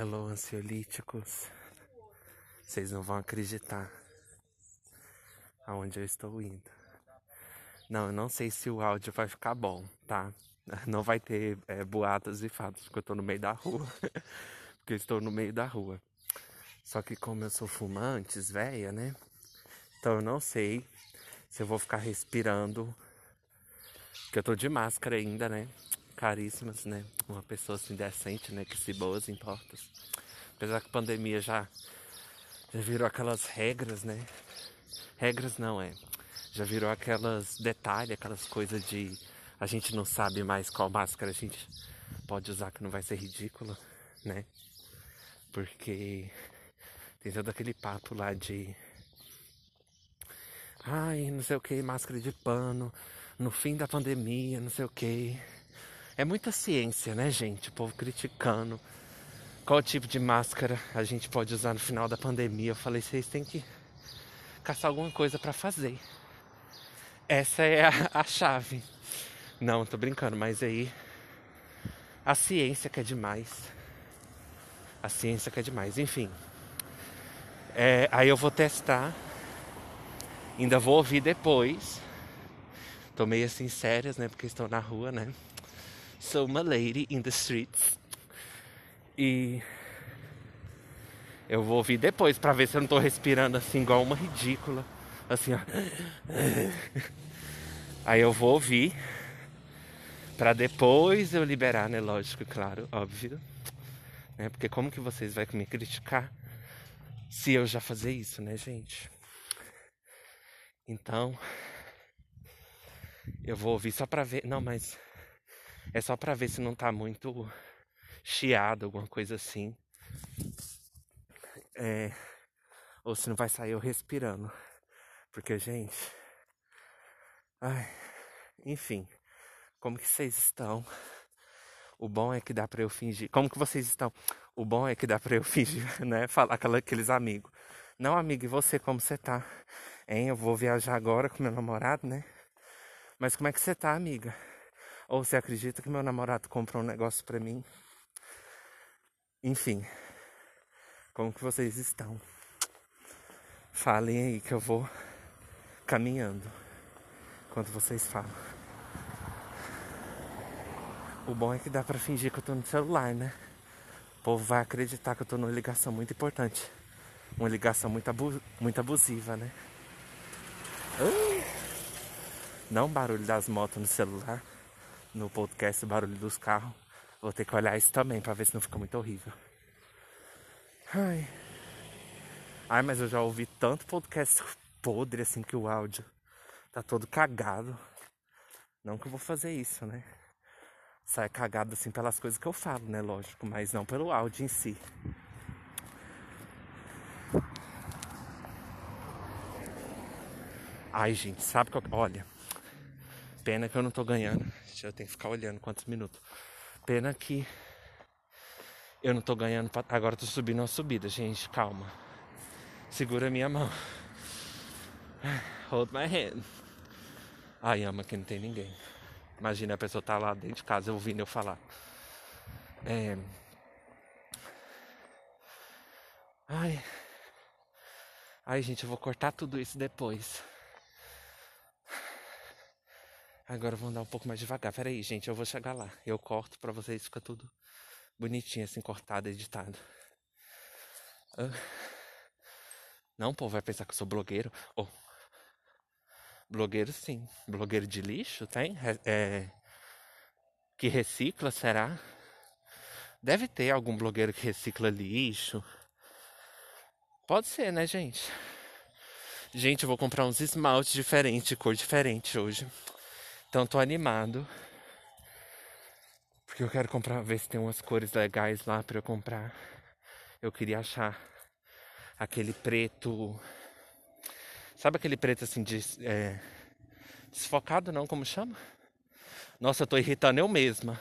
Hello, ansiolíticos. Vocês não vão acreditar aonde eu estou indo. Não, eu não sei se o áudio vai ficar bom, tá? Não vai ter é, boatos e fatos, porque eu tô no meio da rua. porque eu estou no meio da rua. Só que como eu sou fumantes, velha, né? Então eu não sei se eu vou ficar respirando. Porque eu tô de máscara ainda, né? Caríssimas, né? Uma pessoa assim decente, né? Que se boas importas. Apesar que a pandemia já, já virou aquelas regras, né? Regras não é. Já virou aquelas detalhes, aquelas coisas de a gente não sabe mais qual máscara a gente pode usar que não vai ser ridícula, né? Porque tem todo aquele papo lá de ai, não sei o que, máscara de pano, no fim da pandemia, não sei o que. É muita ciência, né, gente? O povo criticando qual tipo de máscara a gente pode usar no final da pandemia. Eu falei, vocês têm que caçar alguma coisa para fazer. Essa é a, a chave. Não, tô brincando, mas aí a ciência que é demais. A ciência que é demais. Enfim. É, aí eu vou testar. Ainda vou ouvir depois. Tô meio assim sérias, né? Porque estou na rua, né? Sou uma lady in the streets. E eu vou ouvir depois para ver se eu não tô respirando assim igual uma ridícula. Assim, ó. Aí eu vou ouvir para depois eu liberar, né? Lógico, claro, óbvio. Né? Porque como que vocês vão me criticar se eu já fazer isso, né, gente? Então, eu vou ouvir só pra ver. Não, mas é só pra ver se não tá muito chiado, alguma coisa assim. É, ou se não vai sair eu respirando. Porque, gente. Ai, enfim. Como que vocês estão? O bom é que dá para eu fingir. Como que vocês estão? O bom é que dá para eu fingir, né? Falar aqueles amigos. Não, amigo, e você como você tá? Hein? Eu vou viajar agora com meu namorado, né? Mas como é que você tá, amiga? Ou você acredita que meu namorado comprou um negócio para mim? Enfim. Como que vocês estão? Falem aí que eu vou caminhando enquanto vocês falam. O bom é que dá pra fingir que eu tô no celular, né? O povo vai acreditar que eu tô numa ligação muito importante. Uma ligação muito, abu muito abusiva, né? Não barulho das motos no celular. No podcast, barulho dos carros. Vou ter que olhar isso também pra ver se não fica muito horrível. Ai. Ai, mas eu já ouvi tanto podcast podre assim que o áudio tá todo cagado. Não que eu vou fazer isso, né? sai cagado assim pelas coisas que eu falo, né? Lógico, mas não pelo áudio em si. Ai, gente, sabe que eu... Olha, pena que eu não tô ganhando. Eu tenho que ficar olhando quantos minutos. Pena que eu não tô ganhando. Pra... Agora tô subindo uma subida, gente. Calma. Segura minha mão. Hold my hand. Ai, ama que não tem ninguém. Imagina a pessoa tá lá dentro de casa ouvindo eu falar. É... Ai. Ai, gente, eu vou cortar tudo isso depois. Agora vamos andar um pouco mais devagar. Pera aí, gente, eu vou chegar lá. Eu corto pra vocês, fica tudo bonitinho, assim, cortado, editado. Não, pô, vai pensar que eu sou blogueiro. Oh, Blogueiro sim. Blogueiro de lixo tem? É, que recicla, será? Deve ter algum blogueiro que recicla lixo. Pode ser, né, gente? Gente, eu vou comprar uns esmaltes diferentes, cor diferente hoje. Então tô animado. Porque eu quero comprar, ver se tem umas cores legais lá para eu comprar. Eu queria achar aquele preto Sabe aquele preto assim de. É, desfocado não, como chama? Nossa, eu tô irritando eu mesma.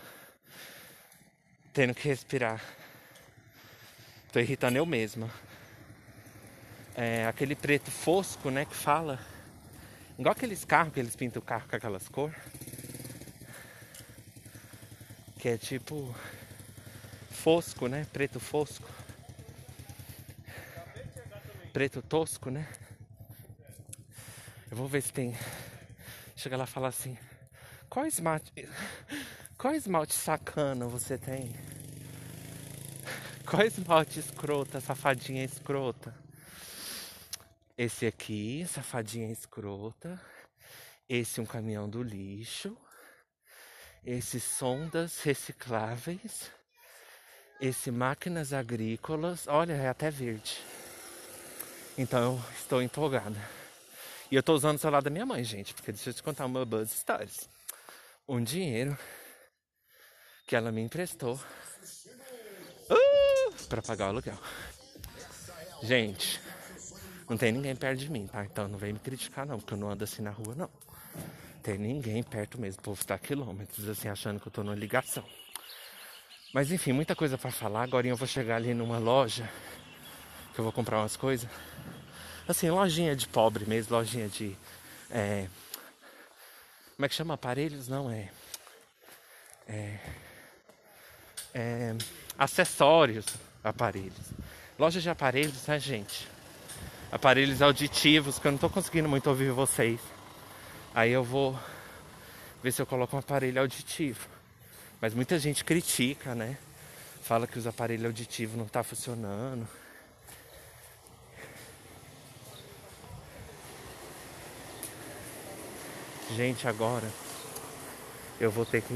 Tendo que respirar. Tô irritando eu mesma. É aquele preto fosco, né, que fala. Igual aqueles carros que eles pintam o carro com aquelas cores. Que é tipo. fosco, né? Preto fosco. Preto tosco, né? Eu vou ver se tem. Chega lá e fala assim: qual esmalte. Qual esmalte sacana você tem? Qual esmalte escrota, safadinha escrota? Esse aqui, safadinha escrota. Esse um caminhão do lixo. Esse sondas recicláveis. Esse máquinas agrícolas. Olha, é até verde. Então eu estou empolgada. E eu estou usando o celular da minha mãe, gente, porque deixa eu te contar uma Buzz Stories. Um dinheiro que ela me emprestou uh, para pagar o aluguel. Gente, não tem ninguém perto de mim, tá? Então não vem me criticar não, porque eu não ando assim na rua não. Tem ninguém perto mesmo, o povo tá a quilômetros assim achando que eu tô numa ligação. Mas enfim, muita coisa para falar. Agora eu vou chegar ali numa loja que eu vou comprar umas coisas. Assim, lojinha de pobre mesmo, lojinha de. É, como é que chama? Aparelhos? Não, é. É. é acessórios, aparelhos. Loja de aparelhos, né, gente? Aparelhos auditivos, que eu não tô conseguindo muito ouvir vocês. Aí eu vou ver se eu coloco um aparelho auditivo. Mas muita gente critica, né? Fala que os aparelhos auditivos não tá funcionando. Gente, agora eu vou ter que.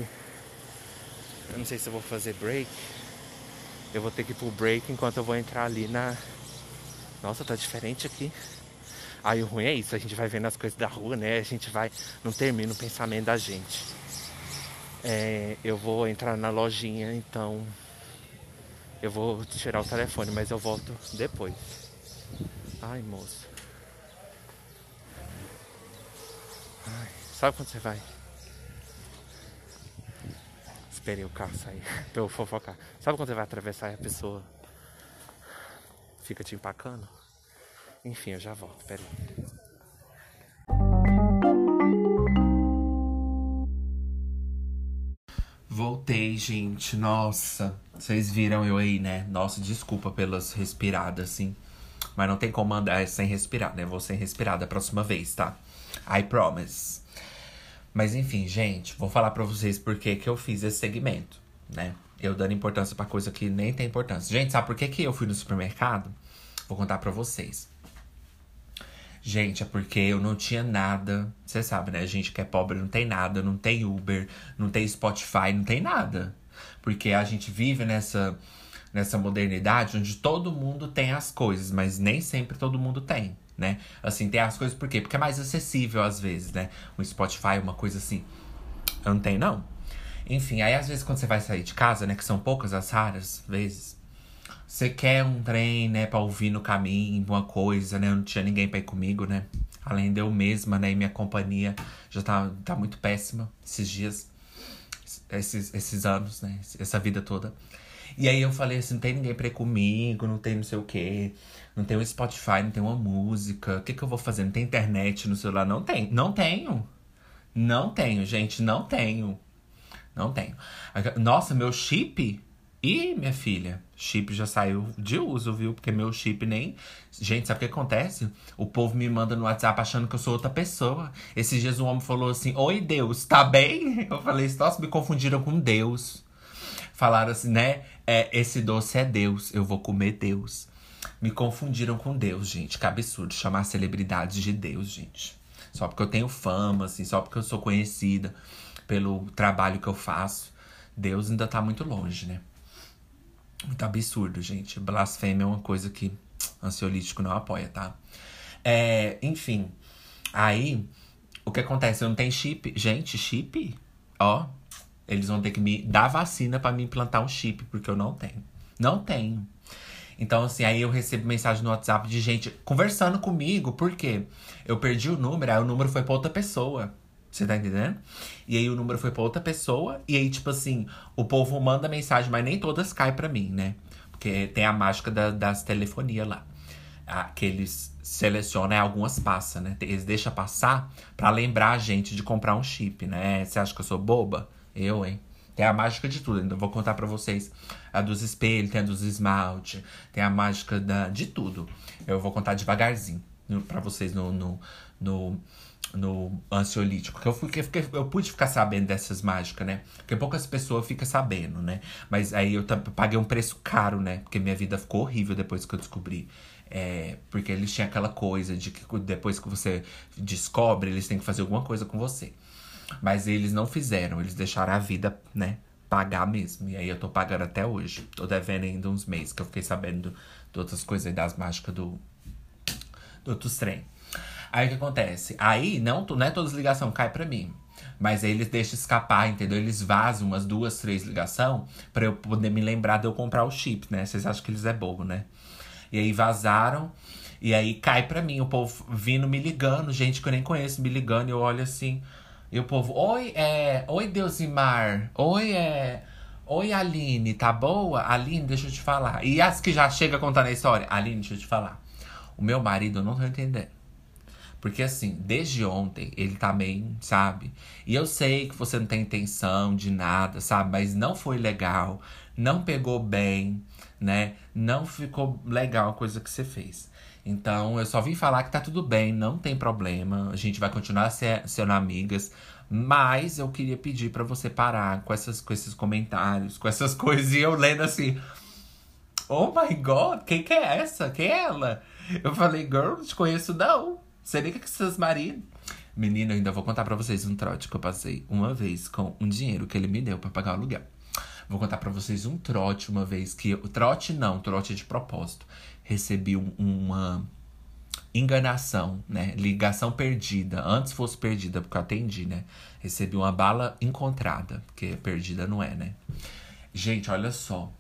Eu não sei se eu vou fazer break. Eu vou ter que ir pro break enquanto eu vou entrar ali na. Nossa, tá diferente aqui. Aí o ruim é isso, a gente vai vendo as coisas da rua, né? A gente vai. Não termina o pensamento da gente. É, eu vou entrar na lojinha, então. Eu vou tirar o telefone, mas eu volto depois. Ai, moço. Ai. Sabe quando você vai? Esperei o carro sair pra eu fofocar. Sabe quando você vai atravessar e a pessoa fica te empacando? Enfim, eu já volto, peraí. Voltei, gente. Nossa, vocês viram eu aí, né? Nossa, desculpa pelas respiradas, assim. Mas não tem como andar sem respirar, né? Vou sem respirar da próxima vez, tá? I promise. Mas enfim, gente, vou falar pra vocês por que, eu fiz esse segmento, né? Eu dando importância pra coisa que nem tem importância. Gente, sabe por que, que eu fui no supermercado? Vou contar pra vocês. Gente, é porque eu não tinha nada. Você sabe, né? A gente que é pobre não tem nada, não tem Uber, não tem Spotify, não tem nada. Porque a gente vive nessa, nessa modernidade onde todo mundo tem as coisas, mas nem sempre todo mundo tem né? Assim, tem as coisas por quê? Porque é mais acessível às vezes, né? Um Spotify, uma coisa assim. Eu não tenho, não. Enfim, aí às vezes quando você vai sair de casa, né? Que são poucas as raras vezes. Você quer um trem, né? Pra ouvir no caminho, uma coisa, né? Eu não tinha ninguém pra ir comigo, né? Além de eu mesma, né? E minha companhia já tá, tá muito péssima esses dias. Esses, esses anos, né? Essa vida toda. E aí eu falei assim, não tem ninguém pra ir comigo, não tem não sei o quê. Não tem um Spotify, não tem uma música. O que, que eu vou fazer? Não tem internet no celular? Não tem. Não tenho. Não tenho, gente. Não tenho. Não tenho. Nossa, meu chip. Ih, minha filha, chip já saiu de uso, viu? Porque meu chip nem. Gente, sabe o que acontece? O povo me manda no WhatsApp achando que eu sou outra pessoa. Esses dias um homem falou assim: Oi, Deus, tá bem? Eu falei: Nossa, me confundiram com Deus. Falaram assim, né? É, esse doce é Deus, eu vou comer Deus. Me confundiram com Deus, gente. Que absurdo chamar celebridades de Deus, gente. Só porque eu tenho fama, assim, só porque eu sou conhecida pelo trabalho que eu faço. Deus ainda tá muito longe, né? Muito absurdo, gente. Blasfêmia é uma coisa que ansiolítico não apoia, tá? É, enfim. Aí, o que acontece? Eu não tenho chip. Gente, chip? Ó, eles vão ter que me dar vacina para me implantar um chip, porque eu não tenho. Não tenho. Então, assim, aí eu recebo mensagem no WhatsApp de gente conversando comigo, porque eu perdi o número, aí o número foi pra outra pessoa. Você tá entendendo? E aí o número foi pra outra pessoa, e aí, tipo assim, o povo manda mensagem, mas nem todas caem pra mim, né? Porque tem a mágica da, das telefonias lá. Ah, que eles selecionam, algumas passam, né? Eles deixam passar pra lembrar a gente de comprar um chip, né? Você acha que eu sou boba? Eu, hein? Tem a mágica de tudo. Então, vou contar para vocês a dos espelhos, tem a dos esmalte, tem a mágica da, de tudo. Eu vou contar devagarzinho para vocês no, no, no, no ansiolítico. Porque eu, fui, eu, eu pude ficar sabendo dessas mágicas, né? Porque poucas pessoas ficam sabendo, né? Mas aí eu paguei um preço caro, né? Porque minha vida ficou horrível depois que eu descobri. É, porque eles tinham aquela coisa de que depois que você descobre, eles têm que fazer alguma coisa com você. Mas eles não fizeram, eles deixaram a vida, né, pagar mesmo. E aí eu tô pagando até hoje. Tô devendo ainda uns meses, que eu fiquei sabendo de outras coisas aí das mágicas do, do outros trem. Aí o que acontece? Aí não, não é todas as ligações cai pra mim. Mas aí eles deixam escapar, entendeu? Eles vazam umas duas, três ligações para eu poder me lembrar de eu comprar o chip, né? Vocês acham que eles é bobo, né? E aí vazaram. E aí cai pra mim, o povo vindo me ligando, gente que eu nem conheço me ligando, e eu olho assim. E o povo, oi, é. Oi, Deusimar. Oi, é. Oi, Aline, tá boa? Aline, deixa eu te falar. E as que já chega contando a história? Aline, deixa eu te falar. O meu marido, eu não tô entendendo. Porque assim, desde ontem ele tá bem, sabe? E eu sei que você não tem intenção de nada, sabe? Mas não foi legal, não pegou bem, né? Não ficou legal a coisa que você fez. Então, eu só vim falar que tá tudo bem, não tem problema. A gente vai continuar sendo amigas. Mas eu queria pedir para você parar com, essas, com esses comentários, com essas coisas. E eu lendo assim: Oh my god, quem que é essa? Quem é ela? Eu falei, girl, não te conheço não. Você nem que é seus maridos. Menina, eu ainda vou contar para vocês um trote que eu passei uma vez com um dinheiro que ele me deu para pagar o aluguel. Vou contar para vocês um trote uma vez que. Eu, trote não, trote de propósito recebi um, uma enganação, né? Ligação perdida. Antes fosse perdida, porque eu atendi, né? Recebi uma bala encontrada, porque perdida não é, né? Gente, olha só.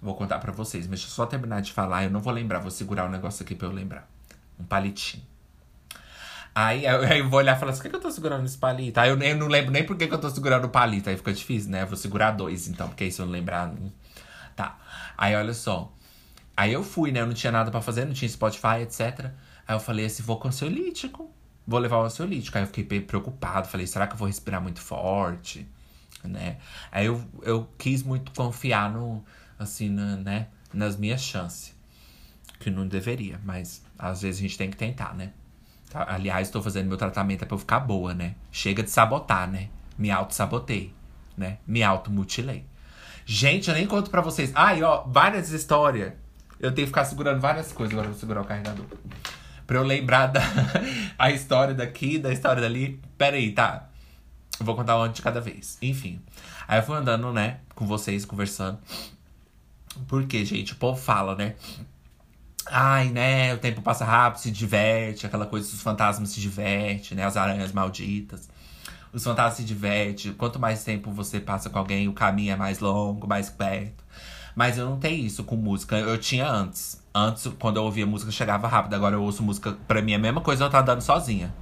Vou contar para vocês, mas deixa eu só terminar de falar. Eu não vou lembrar, vou segurar o um negócio aqui pra eu lembrar. Um palitinho. Aí, eu vou olhar e falar assim: por que, eu tô segurando esse palito? Aí eu, eu não lembro nem por que, que eu tô segurando o palito. Aí fica difícil, né? Eu vou segurar dois, então, porque aí se eu não lembrar. Tá. Aí olha só. Aí eu fui, né? Eu não tinha nada para fazer, não tinha Spotify, etc. Aí eu falei assim, vou com ansiolítico. Vou levar o ansiolítico. Aí eu fiquei preocupado. Falei, será que eu vou respirar muito forte? Né? Aí eu, eu quis muito confiar no, assim, né? Nas minhas chances. Que não deveria, mas às vezes a gente tem que tentar, né? Tá, aliás, estou fazendo meu tratamento é pra eu ficar boa, né? Chega de sabotar, né? Me auto-sabotei, né? Me auto-mutilei. Gente, eu nem conto pra vocês. Ai, ó, várias histórias eu tenho que ficar segurando várias coisas. Agora eu vou segurar o carregador. Pra eu lembrar da a história daqui, da história dali. Pera aí, tá? Eu vou contar uma de cada vez. Enfim. Aí eu fui andando, né, com vocês, conversando. Porque, gente, o povo fala, né? Ai, né, o tempo passa rápido, se diverte, aquela coisa dos fantasmas se diverte, né? As aranhas malditas. Os fantasmas se divertem. Quanto mais tempo você passa com alguém, o caminho é mais longo, mais perto. Mas eu não tenho isso com música. Eu tinha antes. Antes, quando eu ouvia música, chegava rápido. Agora eu ouço música. Pra mim é a mesma coisa eu estar andando sozinha.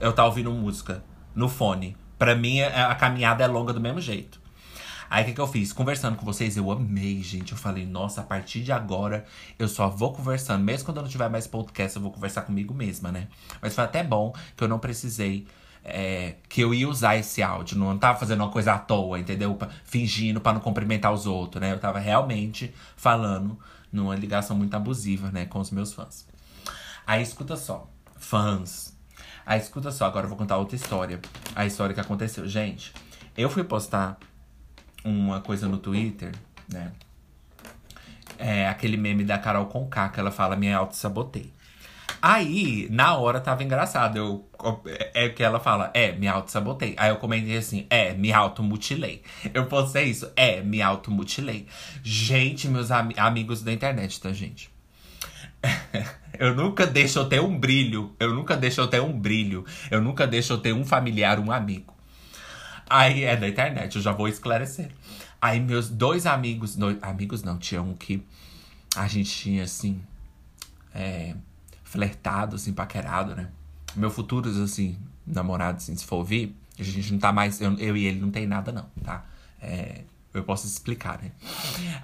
Eu estar ouvindo música no fone. Pra mim, é, a caminhada é longa do mesmo jeito. Aí o que, que eu fiz? Conversando com vocês, eu amei, gente. Eu falei, nossa, a partir de agora eu só vou conversando. Mesmo quando eu não tiver mais podcast, eu vou conversar comigo mesma, né? Mas foi até bom que eu não precisei é, que eu ia usar esse áudio. Não tava fazendo uma coisa à toa, entendeu? Fingindo para não cumprimentar os outros, né? Eu tava realmente falando numa ligação muito abusiva, né, com os meus fãs. Aí escuta só, fãs. Aí escuta só, agora eu vou contar outra história. A história que aconteceu. Gente, eu fui postar uma coisa no Twitter, né? É aquele meme da Carol Conká, que ela fala me auto-sabotei. Aí, na hora tava engraçado. Eu, é que ela fala, é, me auto-sabotei. Aí eu comentei assim, é, me auto-mutilei. Eu postei isso, é, me auto-mutilei. Gente, meus am amigos da internet, tá, gente? eu nunca deixo eu ter um brilho. Eu nunca deixo eu ter um brilho. Eu nunca deixo eu ter um familiar, um amigo. Aí é da internet, eu já vou esclarecer. Aí meus dois amigos, dois, amigos não, tinha um que a gente tinha assim. É, flertado, assim, paquerado, né? Meu futuro, assim, namorado, assim, se for ouvir, a gente não tá mais. Eu, eu e ele não tem nada, não, tá? É, eu posso explicar, né?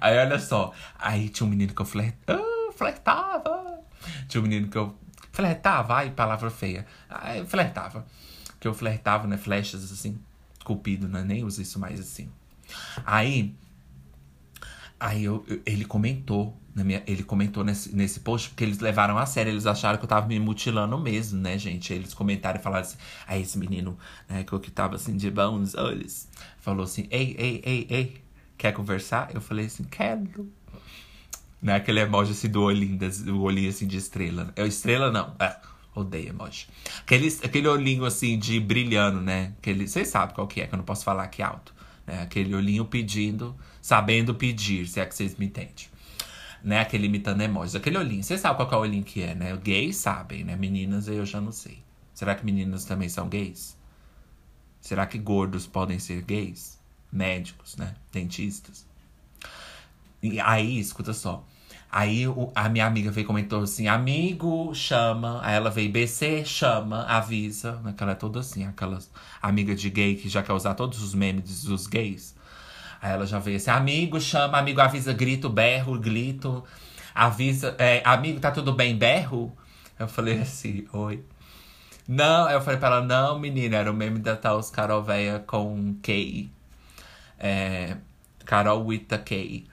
Aí olha só. Aí tinha um menino que eu flirt... ah, flertava. Tinha um menino que eu flertava, ai, palavra feia. Aí flertava. Que eu flertava, né? Flechas assim. Cupido, né? Nem uso isso mais assim. Aí, aí eu, eu- ele comentou, minha, ele comentou nesse, nesse post, porque eles levaram a sério, eles acharam que eu tava me mutilando mesmo, né, gente? Eles comentaram e falaram assim, aí esse menino, né, que eu que tava assim de bons olhos, falou assim, ei, ei, ei, ei, quer conversar? Eu falei assim, quero. Né, aquele emoji assim do olhinho, do olhinho assim de estrela. É estrela não, é, odeio emoji. Aquele, aquele olhinho assim de brilhando, né? Aquele, vocês sabem qual que é, que eu não posso falar aqui alto. Né? Aquele olhinho pedindo, sabendo pedir, se é que vocês me entendem. Né? Aquele imitando emojis. Aquele olhinho, vocês sabem qual que é o olhinho que é, né? Gays sabem, né? Meninas eu já não sei. Será que meninas também são gays? Será que gordos podem ser gays? Médicos, né? Dentistas. E aí, escuta só. Aí o- a minha amiga veio e comentou assim: amigo, chama. Aí ela veio, BC, chama, avisa. Aquela é toda assim, aquelas amiga de gay que já quer usar todos os memes dos gays. Aí ela já veio assim: amigo, chama, amigo, avisa, grito, berro, grito. Avisa, é, amigo, tá tudo bem, berro? Eu falei assim: oi. Não, eu falei pra ela: não, menina, era o meme da tal Carol Véia com K. É, Carol with a K.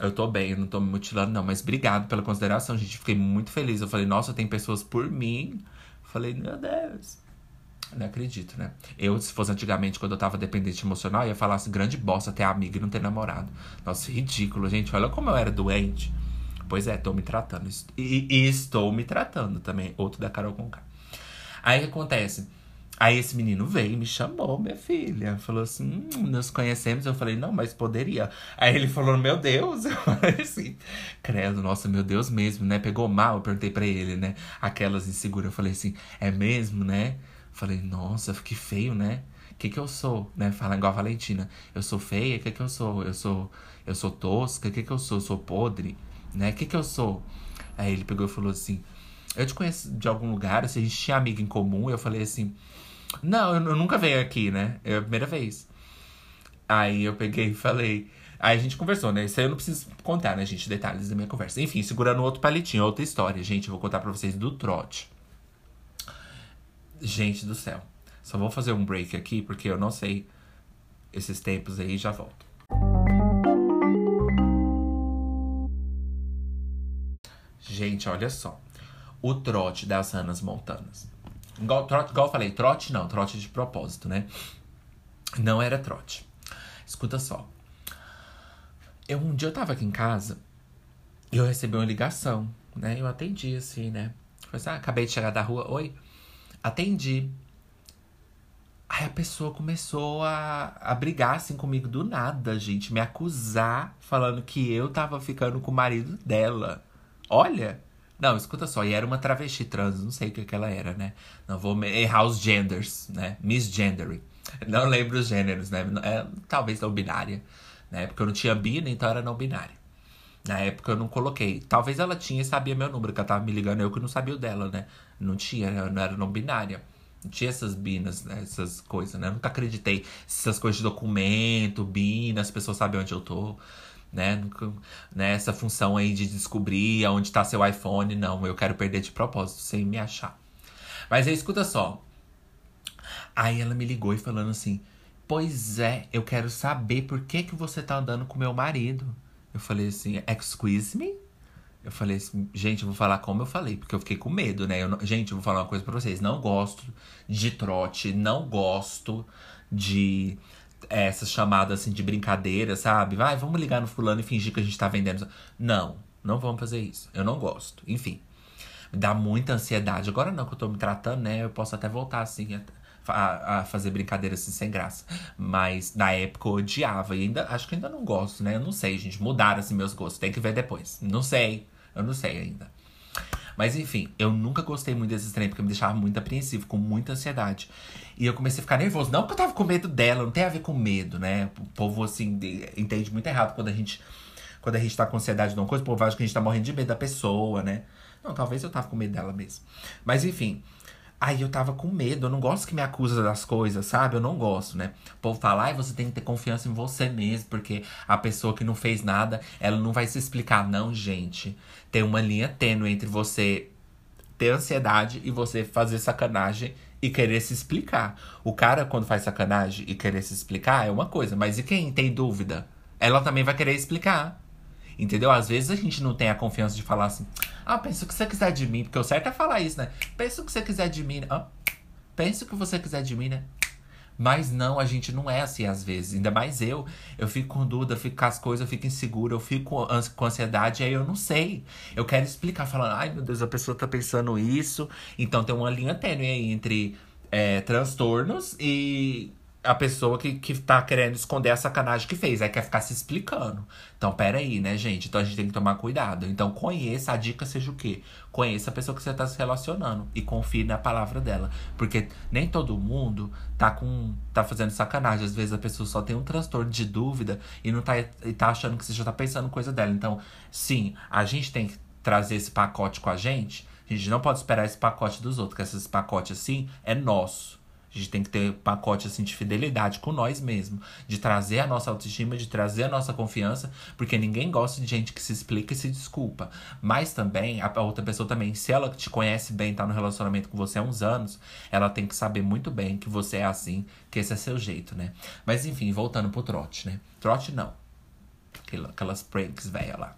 Eu tô bem, eu não tô me mutilando, não. Mas obrigado pela consideração, gente. Fiquei muito feliz. Eu falei, nossa, tem pessoas por mim. Falei, meu Deus. Não acredito, né? Eu, se fosse antigamente, quando eu tava dependente emocional, ia falar assim, grande bosta ter amiga e não ter namorado. Nossa, ridículo, gente. Olha como eu era doente. Pois é, tô me tratando. E, e estou me tratando também. Outro da Carol Conká. Aí o que acontece? Aí esse menino veio e me chamou, minha filha. Falou assim: hum, nos conhecemos. Eu falei, não, mas poderia. Aí ele falou, meu Deus. Eu falei assim, credo, nossa, meu Deus mesmo, né? Pegou mal, eu perguntei pra ele, né? Aquelas inseguras. Eu falei assim, é mesmo, né? Falei, nossa, que feio, né? O que que eu sou, né? Fala igual a Valentina. Eu sou feia? O que que eu sou? Eu sou, eu sou tosca? O que que eu sou? Eu sou podre? Né? O que que eu sou? Aí ele pegou e falou assim, eu te conheço de algum lugar, assim, a gente tinha amiga em comum. Eu falei assim, não, eu, nunca venho aqui, né? É a primeira vez. Aí eu peguei e falei. Aí a gente conversou, né? Isso aí eu não preciso contar, né, gente? Detalhes da minha conversa. Enfim, segurando outro palitinho, outra história. Gente, eu vou contar pra vocês do trote. Gente do céu. Só vou fazer um break aqui, porque eu não sei esses tempos aí já volto. Gente, olha só. O trote das Ranas Montanas. Igual, trote, igual eu falei, trote não, trote de propósito, né? Não era trote. Escuta só. Eu, um dia eu tava aqui em casa e eu recebi uma ligação, né? Eu atendi, assim, né? Falei assim, ah, acabei de chegar da rua, oi. Atendi. Aí a pessoa começou a, a brigar, assim, comigo do nada, gente. Me acusar, falando que eu tava ficando com o marido dela. Olha, não, escuta só, e era uma travesti trans, não sei o que, que ela era, né? Não vou errar os genders, né? Misgendering. Não lembro os gêneros, né? É, talvez não binária, né? Porque eu não tinha bi, então era não binária. Na época eu não coloquei. Talvez ela tinha e sabia meu número, que ela tava me ligando, eu que não sabia o dela, né? Não tinha, eu não era não binária. Não tinha essas binas, né? essas coisas, né? Eu nunca acreditei. Essas coisas de documento, bina, as pessoas sabem onde eu tô. Né? Né? Função aí de descobrir onde tá seu iPhone, não. Eu quero perder de propósito, sem me achar. Mas aí, escuta só. Aí ela me ligou e falando assim: Pois é, eu quero saber por que, que você tá andando com meu marido. Eu falei assim: Excuse me? Eu falei assim, gente, eu vou falar como eu falei, porque eu fiquei com medo, né? Eu gente, eu vou falar uma coisa pra vocês. Não gosto de trote, não gosto de é, essas chamadas assim de brincadeira, sabe? Vai, vamos ligar no fulano e fingir que a gente tá vendendo. Não, não vamos fazer isso. Eu não gosto. Enfim, me dá muita ansiedade. Agora não que eu tô me tratando, né? Eu posso até voltar assim a, a- fazer brincadeira assim sem graça. Mas na época eu odiava e ainda acho que ainda não gosto, né? Eu não sei, gente. Mudaram assim meus gostos. Tem que ver depois. Não sei. Eu não sei ainda. Mas enfim, eu nunca gostei muito desse trem, porque me deixava muito apreensivo, com muita ansiedade. E eu comecei a ficar nervoso. Não porque eu tava com medo dela, não tem a ver com medo, né? O povo, assim, de- entende muito errado quando a gente. Quando a gente tá com ansiedade de uma coisa, o povo acha que a gente tá morrendo de medo da pessoa, né? Não, talvez eu tava com medo dela mesmo. Mas enfim. Aí eu tava com medo, eu não gosto que me acusa das coisas, sabe? Eu não gosto, né? O povo fala, ai, você tem que ter confiança em você mesmo, porque a pessoa que não fez nada, ela não vai se explicar. Não, gente. Tem uma linha tênue entre você ter ansiedade e você fazer sacanagem e querer se explicar. O cara, quando faz sacanagem e querer se explicar, é uma coisa. Mas e quem tem dúvida? Ela também vai querer explicar. Entendeu? Às vezes a gente não tem a confiança de falar assim. Ah, pensa o que você quiser de mim. Porque o certo é falar isso, né? Pensa o que você quiser de mim. Ah, pensa o que você quiser de mim, né? Mas não, a gente não é assim às vezes. Ainda mais eu. Eu fico com dúvida, eu fico com as coisas, eu fico insegura, eu fico com ansiedade, aí eu não sei. Eu quero explicar, falando, ai meu Deus, a pessoa tá pensando isso. Então tem uma linha tênue aí entre é, transtornos e a pessoa que, que tá querendo esconder a sacanagem que fez. Aí quer ficar se explicando. Então, pera aí, né, gente? Então a gente tem que tomar cuidado. Então, conheça, a dica seja o quê? Conheça a pessoa que você tá se relacionando e confie na palavra dela. Porque nem todo mundo tá com. tá fazendo sacanagem. Às vezes a pessoa só tem um transtorno de dúvida e não tá, e tá achando que você já tá pensando coisa dela. Então, sim, a gente tem que trazer esse pacote com a gente. A gente não pode esperar esse pacote dos outros, que esse pacote assim é nosso. A gente tem que ter pacote assim de fidelidade com nós mesmos, de trazer a nossa autoestima, de trazer a nossa confiança, porque ninguém gosta de gente que se explica e se desculpa. Mas também a outra pessoa também, se ela te conhece bem, tá no relacionamento com você há uns anos, ela tem que saber muito bem que você é assim, que esse é seu jeito, né? Mas enfim, voltando pro trote, né? Trote não. Aquelas pranks velha lá.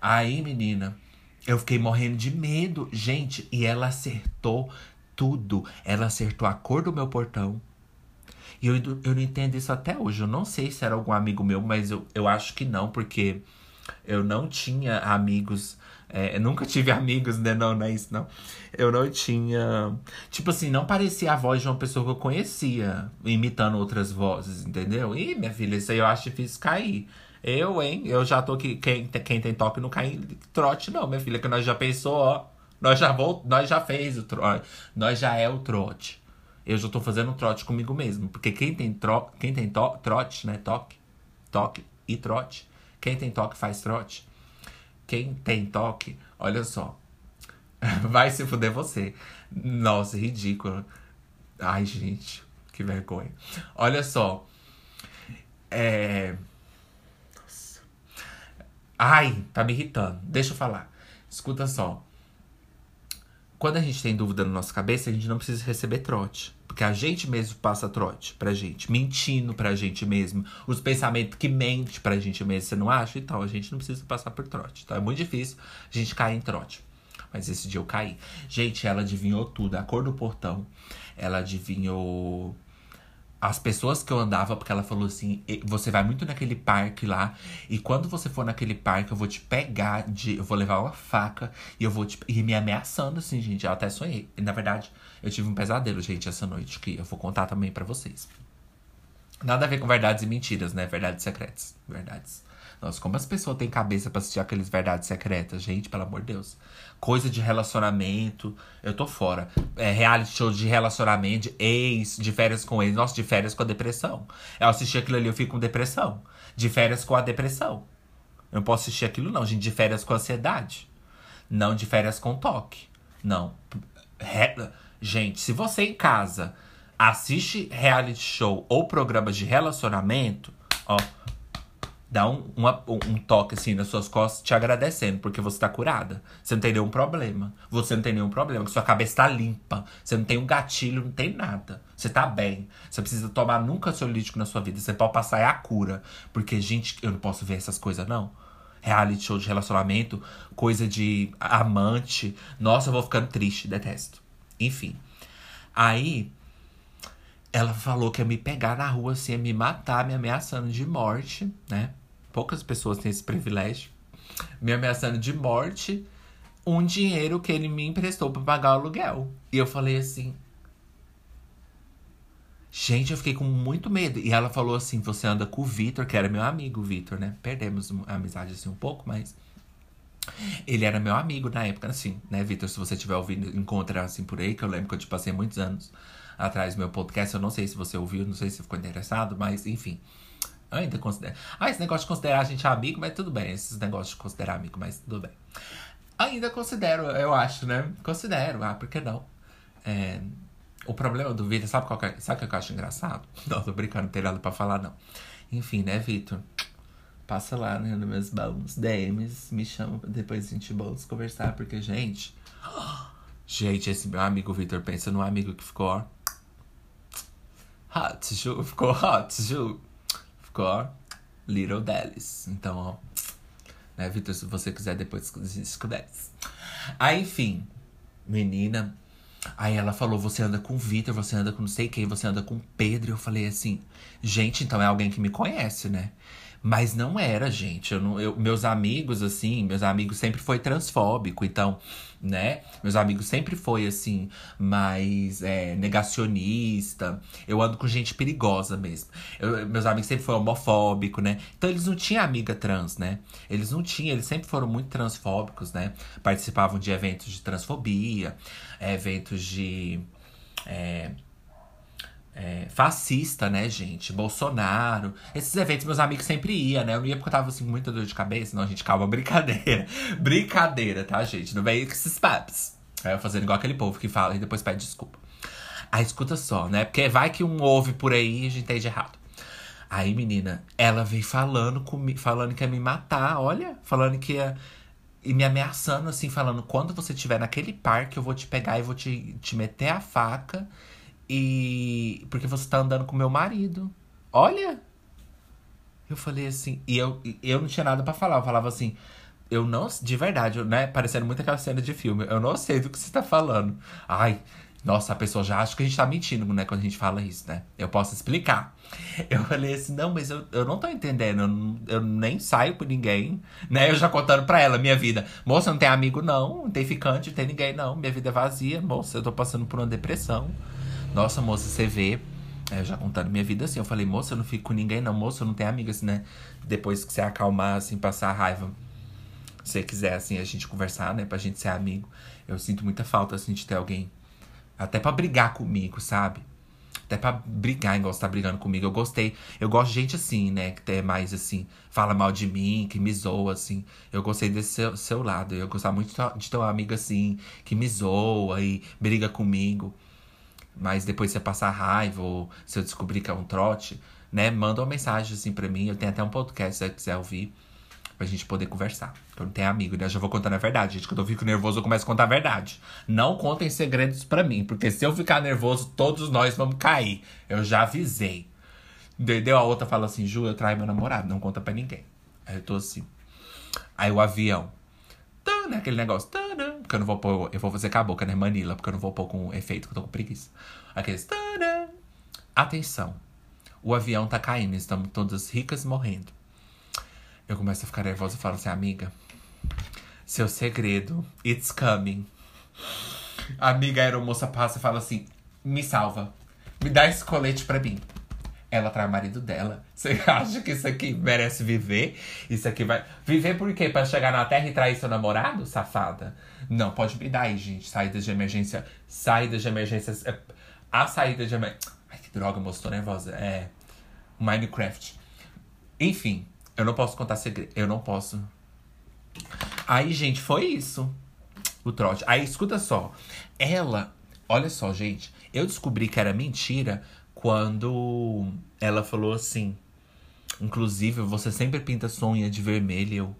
Aí, menina, eu fiquei morrendo de medo, gente, e ela acertou tudo. Ela acertou a cor do meu portão. E eu, eu não entendo isso até hoje. Eu não sei se era algum amigo meu, mas eu, eu acho que não, porque eu não tinha amigos. É, nunca tive amigos, né? Não, não é isso, não. Eu não tinha. Tipo assim, não parecia a voz de uma pessoa que eu conhecia, imitando outras vozes, entendeu? Ih, minha filha, isso aí eu acho difícil cair. Eu, hein? Eu já tô aqui. Quem, quem tem toque não cai em trote, não, minha filha, que nós já pensou, ó. Nós já, volt, nós já fez o trote. Nós já é o trote. Eu já tô fazendo um trote comigo mesmo. Porque quem tem, tro, quem tem to, trote, né? Toque. Toque e trote. Quem tem toque faz trote. Quem tem toque, olha só. Vai se fuder você. Nossa, ridículo. Ai, gente, que vergonha. Olha só. É. Nossa. Ai, tá me irritando. Deixa eu falar. Escuta só quando a gente tem dúvida na nossa cabeça, a gente não precisa receber trote. Porque a gente mesmo passa trote pra gente, mentindo pra gente mesmo. Os pensamentos que mente pra gente mesmo, você não acha? Então, a gente não precisa passar por trote. Então, é muito difícil a gente cair em trote. Mas esse dia eu caí. Gente, ela adivinhou tudo. A cor do portão. Ela adivinhou as pessoas que eu andava, porque ela falou assim: você vai muito naquele parque lá, e quando você for naquele parque, eu vou te pegar, de, eu vou levar uma faca e eu vou te. E me ameaçando, assim, gente. Eu até sonhei. E, na verdade, eu tive um pesadelo, gente, essa noite, que eu vou contar também para vocês. Nada a ver com verdades e mentiras, né? Verdades secretas. Verdades. Nossa, como as pessoas têm cabeça pra assistir aqueles verdades secretas, gente, pelo amor de Deus. Coisa de relacionamento, eu tô fora. É, reality show de relacionamento, de ex, de férias com ex. Nossa, de férias com a depressão. Eu assisti aquilo ali, eu fico com depressão. De férias com a depressão. Eu não posso assistir aquilo, não, gente. De férias com ansiedade. Não de férias com toque. Não. Re... Gente, se você em casa assiste reality show ou programas de relacionamento, ó dá um, um toque assim nas suas costas te agradecendo, porque você tá curada. Você não tem nenhum problema. Você não tem nenhum problema, sua cabeça tá limpa. Você não tem um gatilho, não tem nada. Você tá bem. Você precisa tomar nunca ansiolítico na sua vida. Você pode passar é a cura. Porque, gente, eu não posso ver essas coisas, não. Reality show de relacionamento, coisa de amante. Nossa, eu vou ficando triste, detesto. Enfim. Aí, ela falou que ia me pegar na rua, assim, ia me matar, me ameaçando de morte, né? Poucas pessoas têm esse privilégio, me ameaçando de morte, um dinheiro que ele me emprestou para pagar o aluguel. E eu falei assim. Gente, eu fiquei com muito medo. E ela falou assim: você anda com o Vitor, que era meu amigo, o Vitor, né? Perdemos a amizade assim um pouco, mas. Ele era meu amigo na época, assim, né, Vitor? Se você tiver ouvindo, encontrar assim por aí, que eu lembro que eu te passei muitos anos atrás do meu podcast. Eu não sei se você ouviu, não sei se ficou interessado, mas enfim. Ainda considero. Ah, esse negócio de considerar a gente amigo, mas tudo bem. Esses negócios de considerar amigo, mas tudo bem. Ainda considero, eu acho, né? Considero, ah, por que não? É, o problema do Vitor, sabe qual é, sabe o que eu acho engraçado? Não, tô brincando, não tem nada pra falar, não. Enfim, né, Vitor? Passa lá, né, nos meus bons DMs, me chama depois sentir bons conversar, porque, gente, Gente, esse meu amigo Vitor pensa num amigo que ficou. Hot, Ju. Ficou hot, Ju. Ficou. Little Dallas. Então, ó. Né, Vitor, se você quiser depois escreve. Aí, enfim. Menina. Aí ela falou: você anda com o Vitor, você anda com não sei quem, você anda com o Pedro. Eu falei assim: gente, então é alguém que me conhece, né? Mas não era, gente. Eu não, eu, meus amigos, assim, meus amigos sempre foi transfóbico. Então, né? Meus amigos sempre foi, assim, mais é, negacionista. Eu ando com gente perigosa mesmo. Eu, meus amigos sempre foram homofóbico, né? Então, eles não tinham amiga trans, né? Eles não tinham, eles sempre foram muito transfóbicos, né? Participavam de eventos de transfobia, eventos de. É, é, fascista, né, gente? Bolsonaro. Esses eventos meus amigos sempre iam, né? Eu não ia porque eu tava assim, com muita dor de cabeça. Não, gente, calma, brincadeira. brincadeira, tá, gente? Não vem com esses papos. É, fazendo igual aquele povo que fala e depois pede desculpa. Aí escuta só, né? Porque vai que um ouve por aí e a gente entende errado. Aí, menina, ela veio falando comigo, falando que ia me matar, olha, falando que ia. E me ameaçando, assim, falando: quando você estiver naquele parque, eu vou te pegar e vou te, te meter a faca e. Porque você tá andando com meu marido. Olha! Eu falei assim. E eu, eu não tinha nada para falar. Eu falava assim. Eu não. De verdade, né? Parecendo muito aquela cena de filme. Eu não sei do que você tá falando. Ai. Nossa, a pessoa já acha que a gente tá mentindo, né? Quando a gente fala isso, né? Eu posso explicar. Eu falei assim, não, mas eu, eu não tô entendendo. Eu, eu nem saio com ninguém, né? Eu já contando pra ela minha vida. Moça, não tem amigo, não. Não tem ficante, não tem ninguém, não. Minha vida é vazia. Moça, eu tô passando por uma depressão. Nossa, moça, você vê. É, já contando minha vida assim. Eu falei, moça, eu não fico com ninguém, não. Moça, eu não tenho amigas, né? Depois que você acalmar, assim, passar a raiva. Se você quiser, assim, a gente conversar, né? Pra gente ser amigo. Eu sinto muita falta, assim, de ter alguém. Até pra brigar comigo, sabe? Até pra brigar, igual você tá brigando comigo. Eu gostei. Eu gosto de gente assim, né? Que é mais assim, fala mal de mim, que me zoa, assim. Eu gostei desse seu, seu lado. Eu gostava muito de ter uma amiga assim, que me zoa e briga comigo. Mas depois você passar raiva ou se eu descobrir que é um trote, né? Manda uma mensagem assim pra mim. Eu tenho até um podcast se você quiser ouvir. Pra gente poder conversar. Eu não tenho amigo, né? Eu já vou contando a verdade, gente. Quando eu fico nervoso, eu começo a contar a verdade. Não contem segredos para mim, porque se eu ficar nervoso, todos nós vamos cair. Eu já avisei. Entendeu? A outra fala assim, Ju, eu traio meu namorado, não conta para ninguém. Aí eu tô assim. Aí o avião. Tã, né? Aquele negócio. Tã, porque eu não vou pôr. Eu vou fazer com a boca, né? Manila, porque eu não vou pôr com efeito, que eu tô com preguiça. Aqueles. Tadã! Atenção. O avião tá caindo, estamos todas ricas morrendo. Eu começo a ficar nervosa e falo assim, amiga. Seu segredo, it's coming. A amiga aeromoça passa e fala assim: me salva. Me dá esse colete pra mim. Ela trai o marido dela. Você acha que isso aqui merece viver? Isso aqui vai. Viver por quê? Pra chegar na Terra e trair seu namorado, safada? Não, pode me dar aí, gente. Saídas de emergência. Saídas de emergência. É, a saída de emergência. Ai, que droga, moço, tô nervosa. É. Minecraft. Enfim, eu não posso contar segredo. Eu não posso. Aí, gente, foi isso. O trote. Aí, escuta só. Ela. Olha só, gente. Eu descobri que era mentira quando ela falou assim. Inclusive, você sempre pinta sua unha de vermelho. Eu,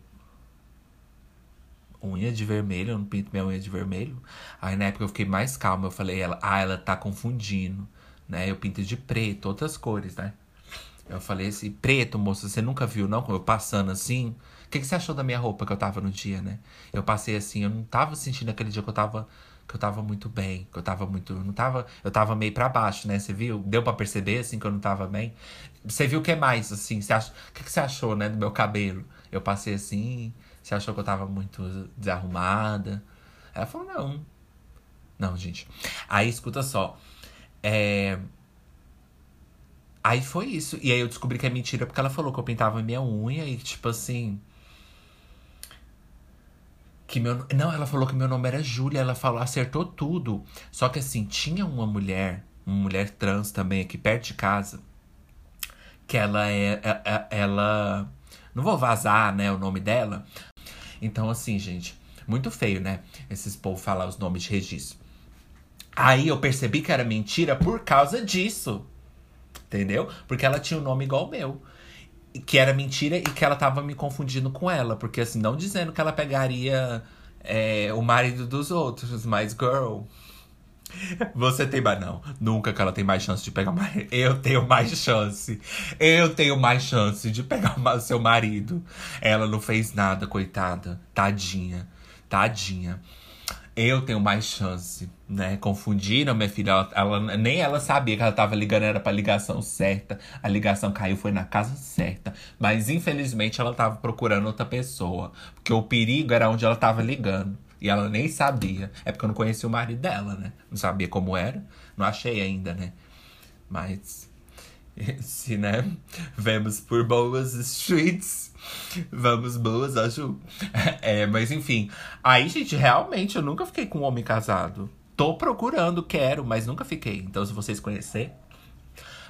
unha de vermelho, eu não pinto minha unha de vermelho. Aí na época eu fiquei mais calma, eu falei, ela, ah, ela tá confundindo, né? Eu pinto de preto, outras cores, né? Eu falei assim, preto, moça, você nunca viu, não? Eu passando assim. O que, que você achou da minha roupa que eu tava no dia, né? Eu passei assim, eu não tava sentindo aquele dia que eu tava. Que eu tava muito bem, que eu tava muito. Não tava. Eu tava meio pra baixo, né? Você viu? Deu pra perceber, assim, que eu não tava bem. Você viu o que mais, assim? Você ach... O que, que você achou, né, do meu cabelo? Eu passei assim. Você achou que eu tava muito desarrumada? Ela falou, não. Não, gente. Aí, escuta só. É... Aí foi isso. E aí eu descobri que é mentira porque ela falou que eu pintava minha unha e, tipo assim. Que meu. Não, ela falou que meu nome era Júlia. Ela falou, acertou tudo. Só que assim, tinha uma mulher, uma mulher trans também aqui perto de casa. Que ela é. é, é ela. Não vou vazar, né, o nome dela. Então, assim, gente, muito feio, né? Esses povos falar os nomes de registro. Aí eu percebi que era mentira por causa disso. Entendeu? Porque ela tinha um nome igual ao meu. Que era mentira e que ela tava me confundindo com ela. Porque, assim, não dizendo que ela pegaria é, o marido dos outros, mas girl. Você tem mais. Não, nunca que ela tem mais chance de pegar mais. Eu tenho mais chance. Eu tenho mais chance de pegar o seu marido. Ela não fez nada, coitada. Tadinha. Tadinha. Eu tenho mais chance, né? Confundiram minha filha. Ela, ela, nem ela sabia que ela tava ligando, era pra ligação certa. A ligação caiu, foi na casa certa. Mas infelizmente ela tava procurando outra pessoa. Porque o perigo era onde ela tava ligando. E ela nem sabia. É porque eu não conhecia o marido dela, né? Não sabia como era. Não achei ainda, né? Mas. Se, né? Vemos por boas streets. Vamos boas, acho. É, mas enfim. Aí, gente, realmente eu nunca fiquei com um homem casado. Tô procurando, quero, mas nunca fiquei. Então, se vocês conhecerem.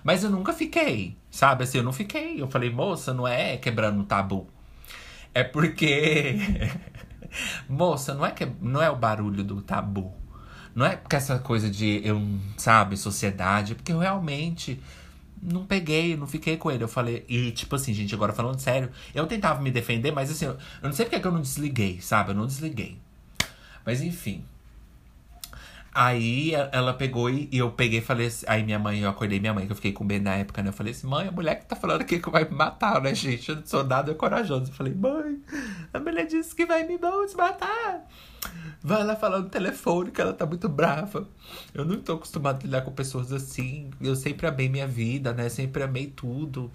Mas eu nunca fiquei, sabe? Assim, eu não fiquei. Eu falei, moça, não é quebrando tabu. É porque. Moça, não é que não é o barulho do tabu. Não é porque essa coisa de eu, sabe, sociedade, porque eu realmente não peguei, não fiquei com ele. Eu falei, e tipo assim, gente, agora falando sério, eu tentava me defender, mas assim, eu, eu não sei porque que eu não desliguei, sabe? Eu não desliguei. Mas enfim. Aí ela pegou e eu peguei e falei assim. Aí minha mãe, eu acordei minha mãe, que eu fiquei com medo na época, né? Eu falei assim, mãe, a mulher que tá falando aqui que vai me matar, né, gente? Eu não sou nada corajoso. Eu falei, mãe, a mulher disse que vai me matar. Vai lá falar no telefone que ela tá muito brava. Eu não tô acostumado a lidar com pessoas assim. Eu sempre amei minha vida, né? Sempre amei tudo.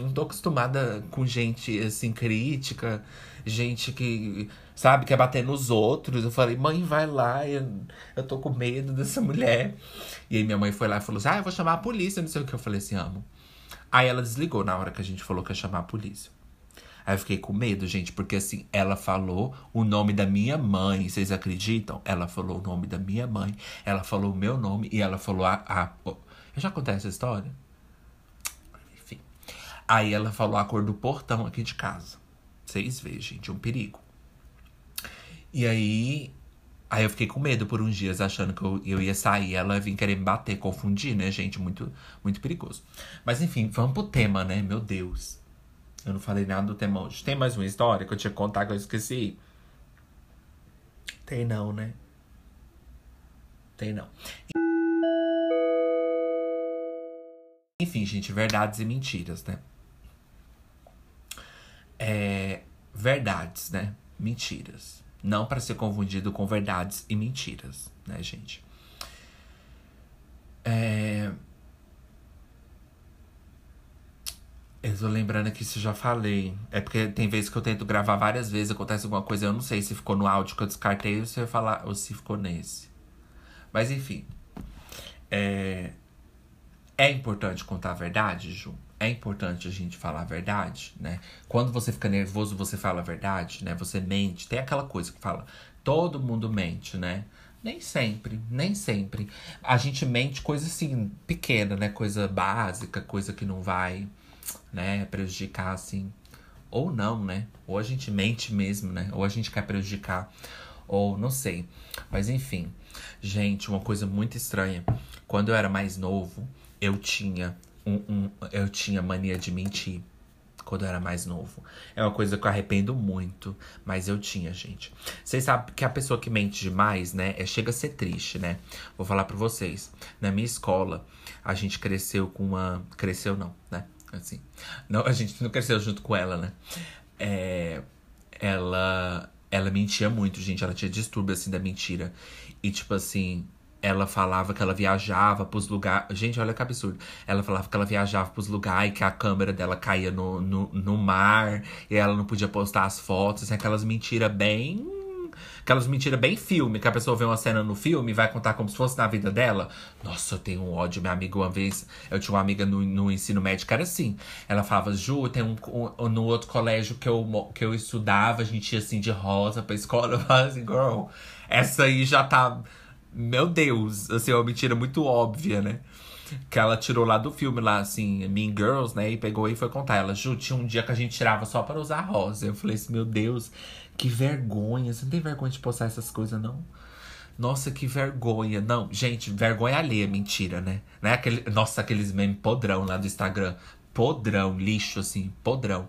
Não tô acostumada com gente assim, crítica, gente que sabe? Quer bater nos outros. Eu falei, mãe, vai lá, eu, eu tô com medo dessa mulher. E aí minha mãe foi lá e falou assim: ah, eu vou chamar a polícia, não sei o que. Eu falei assim, amo. Aí ela desligou na hora que a gente falou que ia chamar a polícia. Aí eu fiquei com medo, gente, porque assim, ela falou o nome da minha mãe. Vocês acreditam? Ela falou o nome da minha mãe, ela falou o meu nome e ela falou a. a... Eu já contei essa história? Aí ela falou a cor do portão aqui de casa. Vocês veem, gente, um perigo. E aí. Aí eu fiquei com medo por uns dias, achando que eu, eu ia sair, ela vir querer me bater, confundir, né, gente? Muito, muito perigoso. Mas enfim, vamos pro tema, né? Meu Deus. Eu não falei nada do tema hoje. Tem mais uma história que eu tinha que contar que eu esqueci? Tem não, né? Tem não. Enfim, gente, verdades e mentiras, né? É, verdades, né? Mentiras. Não para ser confundido com verdades e mentiras, né, gente? É... Eu tô lembrando que isso eu já falei. É porque tem vezes que eu tento gravar várias vezes, acontece alguma coisa, eu não sei se ficou no áudio que eu descartei ou se, eu falar, ou se ficou nesse. Mas enfim. É, é importante contar a verdade, Ju? É importante a gente falar a verdade, né? Quando você fica nervoso, você fala a verdade, né? Você mente. Tem aquela coisa que fala, todo mundo mente, né? Nem sempre, nem sempre. A gente mente coisa assim, pequena, né? Coisa básica, coisa que não vai, né, prejudicar, assim. Ou não, né? Ou a gente mente mesmo, né? Ou a gente quer prejudicar, ou não sei. Mas enfim, gente, uma coisa muito estranha. Quando eu era mais novo, eu tinha um, um, eu tinha mania de mentir quando eu era mais novo. É uma coisa que eu arrependo muito, mas eu tinha, gente. Vocês sabem que a pessoa que mente demais, né, é, chega a ser triste, né? Vou falar para vocês. Na minha escola, a gente cresceu com uma. Cresceu não, né? Assim. Não, a gente não cresceu junto com ela, né? É, ela. Ela mentia muito, gente. Ela tinha distúrbio assim da mentira. E tipo assim, ela falava que ela viajava pros lugares. Gente, olha que absurdo. Ela falava que ela viajava pros lugares e que a câmera dela caía no, no, no mar e ela não podia postar as fotos. Assim, aquelas mentiras bem. Aquelas mentiras bem filme, que a pessoa vê uma cena no filme e vai contar como se fosse na vida dela. Nossa, eu tenho um ódio. Minha amiga, uma vez, eu tinha uma amiga no, no ensino médio que era assim. Ela falava, Ju, tem um, um, no outro colégio que eu, que eu estudava, a gente ia assim de rosa pra escola. Eu falava assim, girl, essa aí já tá meu Deus, assim, é uma mentira muito óbvia, né? Que ela tirou lá do filme, lá, assim, Mean Girls, né? E pegou e foi contar. Ela, Ju, tinha um dia que a gente tirava só para usar rosa. Eu falei assim, meu Deus, que vergonha. Você não tem vergonha de postar essas coisas, não? Nossa, que vergonha. Não, gente, vergonha alheia, mentira, né? né? Aquele, nossa, aqueles memes podrão lá do Instagram. Podrão, lixo, assim, podrão.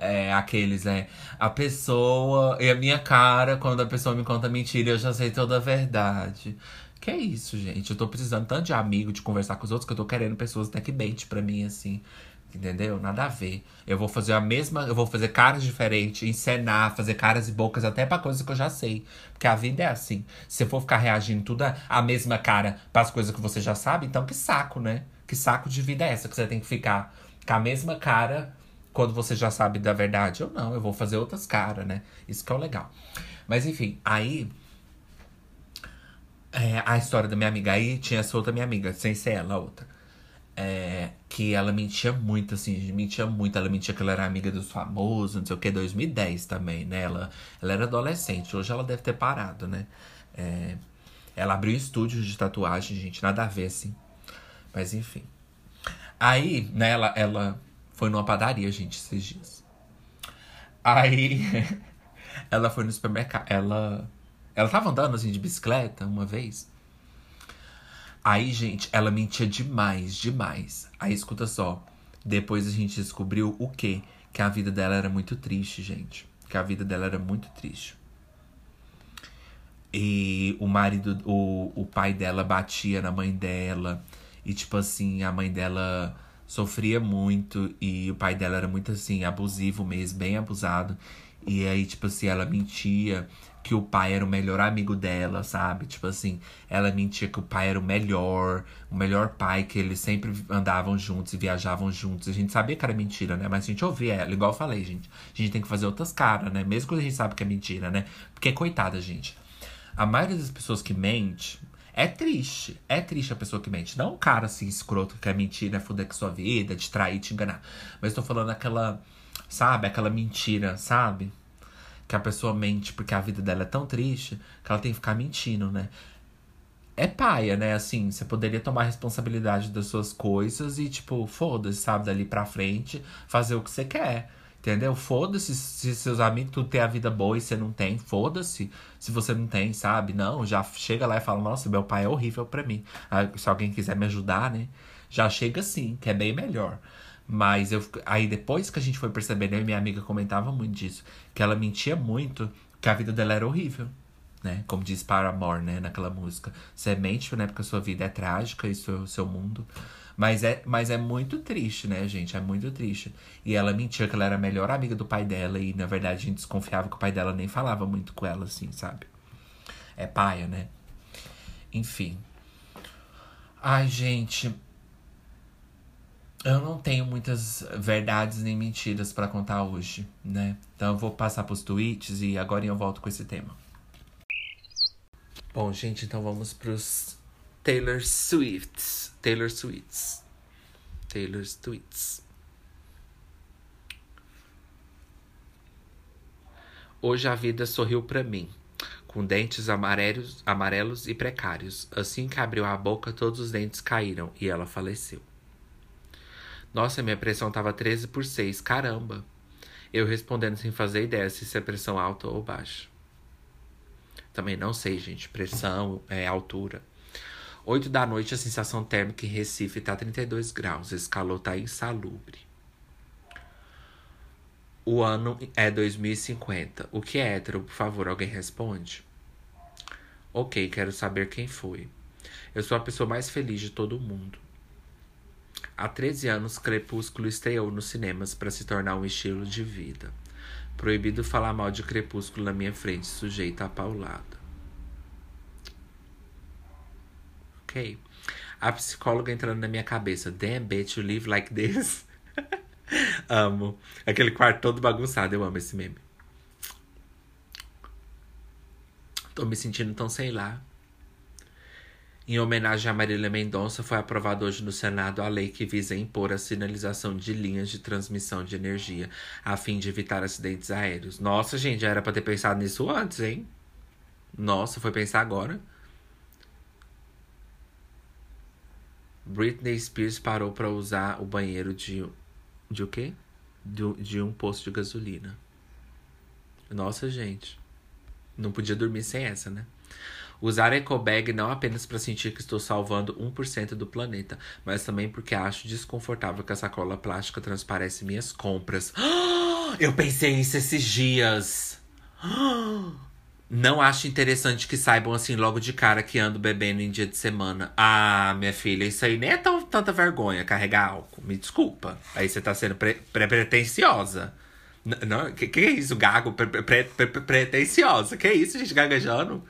É, aqueles, é. A pessoa e a minha cara, quando a pessoa me conta mentira, eu já sei toda a verdade. Que é isso, gente? Eu tô precisando tanto de amigo, de conversar com os outros, que eu tô querendo pessoas techbait pra mim, assim. Entendeu? Nada a ver. Eu vou fazer a mesma. Eu vou fazer caras diferentes, encenar, fazer caras e bocas até pra coisas que eu já sei. Porque a vida é assim. Se você for ficar reagindo tudo a, a mesma cara para as coisas que você já sabe, então que saco, né? Que saco de vida é essa que você tem que ficar com a mesma cara quando você já sabe da verdade? Eu não, eu vou fazer outras caras, né? Isso que é o legal. Mas enfim, aí. É, a história da minha amiga aí tinha essa outra minha amiga, sem ser ela, a outra. É, que ela mentia muito, assim, mentia muito. Ela mentia que ela era amiga dos famosos, não sei o que, 2010 também, né? Ela, ela era adolescente, hoje ela deve ter parado, né? É, ela abriu um estúdio de tatuagem, gente, nada a ver, assim. Mas enfim. Aí, né, ela, ela foi numa padaria, gente, esses dias. Aí, ela foi no supermercado. Ela, ela tava andando, assim, de bicicleta uma vez. Aí, gente, ela mentia demais, demais. Aí, escuta só. Depois a gente descobriu o quê? Que a vida dela era muito triste, gente. Que a vida dela era muito triste. E o marido, o, o pai dela batia na mãe dela. E, tipo assim, a mãe dela sofria muito. E o pai dela era muito, assim, abusivo mesmo, bem abusado. E aí, tipo assim, ela mentia que o pai era o melhor amigo dela, sabe? Tipo assim, ela mentia que o pai era o melhor, o melhor pai, que eles sempre andavam juntos e viajavam juntos. A gente sabia que era mentira, né? Mas a gente ouvia ela, igual eu falei, gente. A gente tem que fazer outras caras, né? Mesmo quando a gente sabe que é mentira, né? Porque, coitada, gente. A maioria das pessoas que mente é triste. É triste a pessoa que mente. Não um cara assim, escroto, que quer mentir, né? Fuder com sua vida, te trair, te enganar. Mas tô falando aquela, sabe? Aquela mentira, sabe? que a pessoa mente porque a vida dela é tão triste que ela tem que ficar mentindo, né? É paia, né? Assim, você poderia tomar responsabilidade das suas coisas e, tipo, foda-se, sabe? Dali pra frente, fazer o que você quer. Entendeu? Foda-se se seus amigos tudo tem a vida boa e você não tem. Foda-se se você não tem, sabe? Não, já chega lá e fala: Nossa, meu pai é horrível para mim. se alguém quiser me ajudar, né? Já chega assim, que é bem melhor. Mas eu aí depois que a gente foi percebendo, eu e minha amiga comentava muito disso, que ela mentia muito, que a vida dela era horrível, né? Como diz Paramore, né, naquela música. Você mente, né, porque a sua vida é trágica e seu seu mundo. Mas é, mas é muito triste, né, gente? É muito triste. E ela mentia que ela era a melhor amiga do pai dela e na verdade a gente desconfiava que o pai dela nem falava muito com ela assim, sabe? É paia, né? Enfim. Ai, gente, eu não tenho muitas verdades nem mentiras para contar hoje, né? Então eu vou passar pros tweets e agora eu volto com esse tema. Bom, gente, então vamos pros Taylor Swifts. Taylor Swifts. Taylor Swifts. Hoje a vida sorriu para mim, com dentes amarelos, amarelos e precários. Assim que abriu a boca, todos os dentes caíram e ela faleceu. Nossa, minha pressão tava 13 por 6. Caramba! Eu respondendo sem fazer ideia se isso é pressão alta ou baixa. Também não sei, gente. Pressão, é, altura. 8 da noite, a sensação térmica em Recife tá 32 graus. Esse calor tá insalubre. O ano é 2050. O que é hétero? Por favor, alguém responde? Ok, quero saber quem foi. Eu sou a pessoa mais feliz de todo mundo. Há 13 anos, Crepúsculo estreou nos cinemas para se tornar um estilo de vida. Proibido falar mal de Crepúsculo na minha frente, sujeito a paulada. Ok. A psicóloga entrando na minha cabeça. Damn, bitch, you live like this. amo. Aquele quarto todo bagunçado. Eu amo esse meme. Tô me sentindo tão sei lá. Em homenagem a Marília Mendonça, foi aprovada hoje no Senado a lei que visa impor a sinalização de linhas de transmissão de energia, a fim de evitar acidentes aéreos. Nossa, gente, já era para ter pensado nisso antes, hein? Nossa, foi pensar agora. Britney Spears parou para usar o banheiro de de o quê? De, de um posto de gasolina. Nossa, gente. Não podia dormir sem essa, né? Usar ecobag não apenas para sentir que estou salvando 1% do planeta, mas também porque acho desconfortável que a sacola plástica transparece minhas compras. Eu pensei isso esses dias. Não acho interessante que saibam assim logo de cara que ando bebendo em dia de semana. Ah, minha filha, isso aí nem é tão, tanta vergonha carregar álcool. Me desculpa. Aí você tá sendo pre pre não, que, que é isso, gago? Pre pre pre. Que é isso, gente, gaguejando?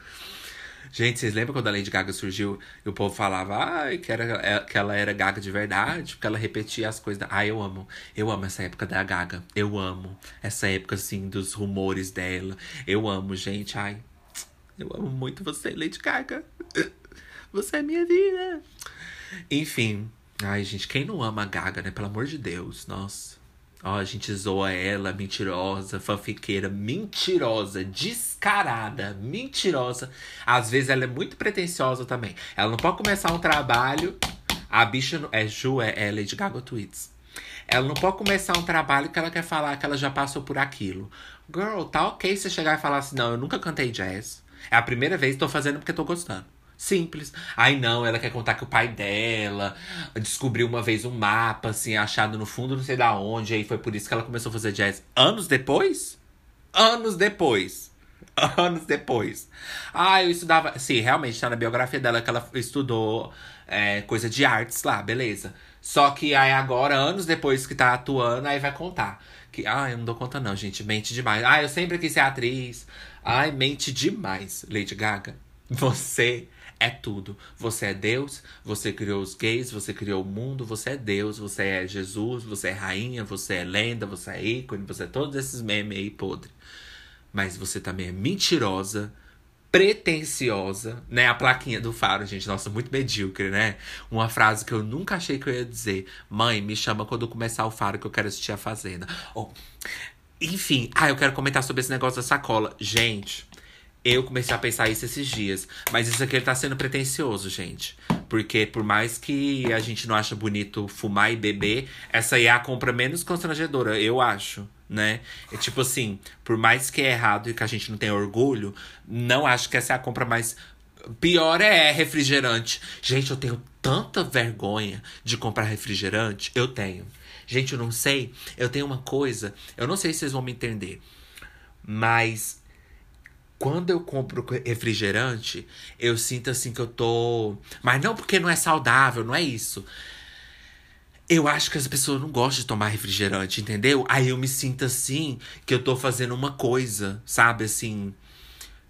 Gente, vocês lembram quando a Lady Gaga surgiu e o povo falava ai, que, era, é, que ela era Gaga de verdade, porque ela repetia as coisas. Ai, eu amo. Eu amo essa época da Gaga. Eu amo essa época, assim, dos rumores dela. Eu amo, gente. Ai, eu amo muito você, Lady Gaga. Você é minha vida. Enfim. Ai, gente, quem não ama a Gaga, né? Pelo amor de Deus. Nossa. Ó, a gente zoa ela, mentirosa, fanfiqueira, mentirosa, descarada, mentirosa. Às vezes ela é muito pretensiosa também. Ela não pode começar um trabalho. A bicha é Ju, é, é Lady Gaga Tweets. Ela não pode começar um trabalho que ela quer falar que ela já passou por aquilo. Girl, tá ok você chegar e falar assim: não, eu nunca cantei jazz. É a primeira vez, tô fazendo porque tô gostando. Simples. Ai, não, ela quer contar que o pai dela descobriu uma vez um mapa, assim, achado no fundo, não sei da onde. Aí foi por isso que ela começou a fazer jazz. Anos depois? Anos depois. Anos depois. Ah, eu estudava. Sim, realmente tá na biografia dela que ela estudou é, coisa de artes lá, beleza. Só que aí agora, anos depois que tá atuando, aí vai contar. Que, ah, eu não dou conta, não, gente. Mente demais. Ah, eu sempre quis ser atriz. Ai, mente demais, Lady Gaga. Você é tudo. Você é Deus, você criou os gays, você criou o mundo, você é Deus, você é Jesus, você é rainha, você é lenda, você é ícone, você é todos esses memes aí podre. Mas você também é mentirosa, pretensiosa, né? A plaquinha do faro, gente, nossa, muito medíocre, né? Uma frase que eu nunca achei que eu ia dizer. Mãe, me chama quando começar o faro que eu quero assistir a Fazenda. Oh. Enfim, ah, eu quero comentar sobre esse negócio da sacola. Gente, eu comecei a pensar isso esses dias. Mas isso aqui tá sendo pretencioso, gente. Porque por mais que a gente não acha bonito fumar e beber, essa aí é a compra menos constrangedora, eu acho, né? É tipo assim, por mais que é errado e que a gente não tenha orgulho, não acho que essa é a compra mais. Pior é refrigerante. Gente, eu tenho tanta vergonha de comprar refrigerante. Eu tenho. Gente, eu não sei. Eu tenho uma coisa. Eu não sei se vocês vão me entender. Mas quando eu compro refrigerante, eu sinto assim que eu tô. Mas não porque não é saudável, não é isso. Eu acho que as pessoas não gostam de tomar refrigerante, entendeu? Aí eu me sinto assim que eu tô fazendo uma coisa, sabe? Assim.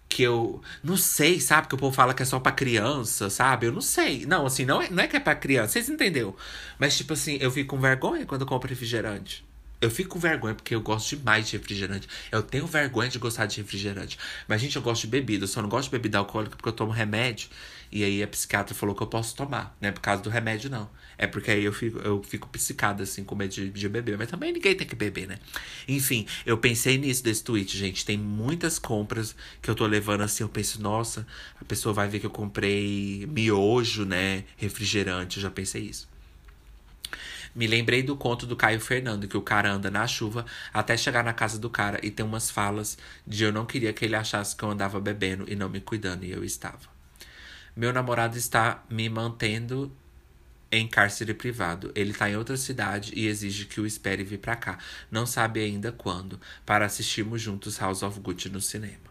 Que eu. Não sei, sabe? Que o povo fala que é só pra criança, sabe? Eu não sei. Não, assim, não é, não é que é pra criança, vocês entenderam? Mas, tipo assim, eu fico com vergonha quando eu compro refrigerante. Eu fico com vergonha porque eu gosto demais de refrigerante. Eu tenho vergonha de gostar de refrigerante. Mas, gente, eu gosto de bebida. Eu só não gosto de bebida alcoólica porque eu tomo remédio. E aí a psiquiatra falou que eu posso tomar. Não é por causa do remédio, não. É porque aí eu fico, eu fico psicada, assim, com medo de, de beber. Mas também ninguém tem que beber, né? Enfim, eu pensei nisso desse tweet, gente. Tem muitas compras que eu tô levando assim. Eu penso, nossa, a pessoa vai ver que eu comprei miojo, né? Refrigerante. Eu já pensei isso. Me lembrei do conto do Caio Fernando, que o cara anda na chuva até chegar na casa do cara e tem umas falas de eu não queria que ele achasse que eu andava bebendo e não me cuidando, e eu estava. Meu namorado está me mantendo em cárcere privado. Ele está em outra cidade e exige que o espere vir para cá. Não sabe ainda quando, para assistirmos juntos House of Gucci no cinema.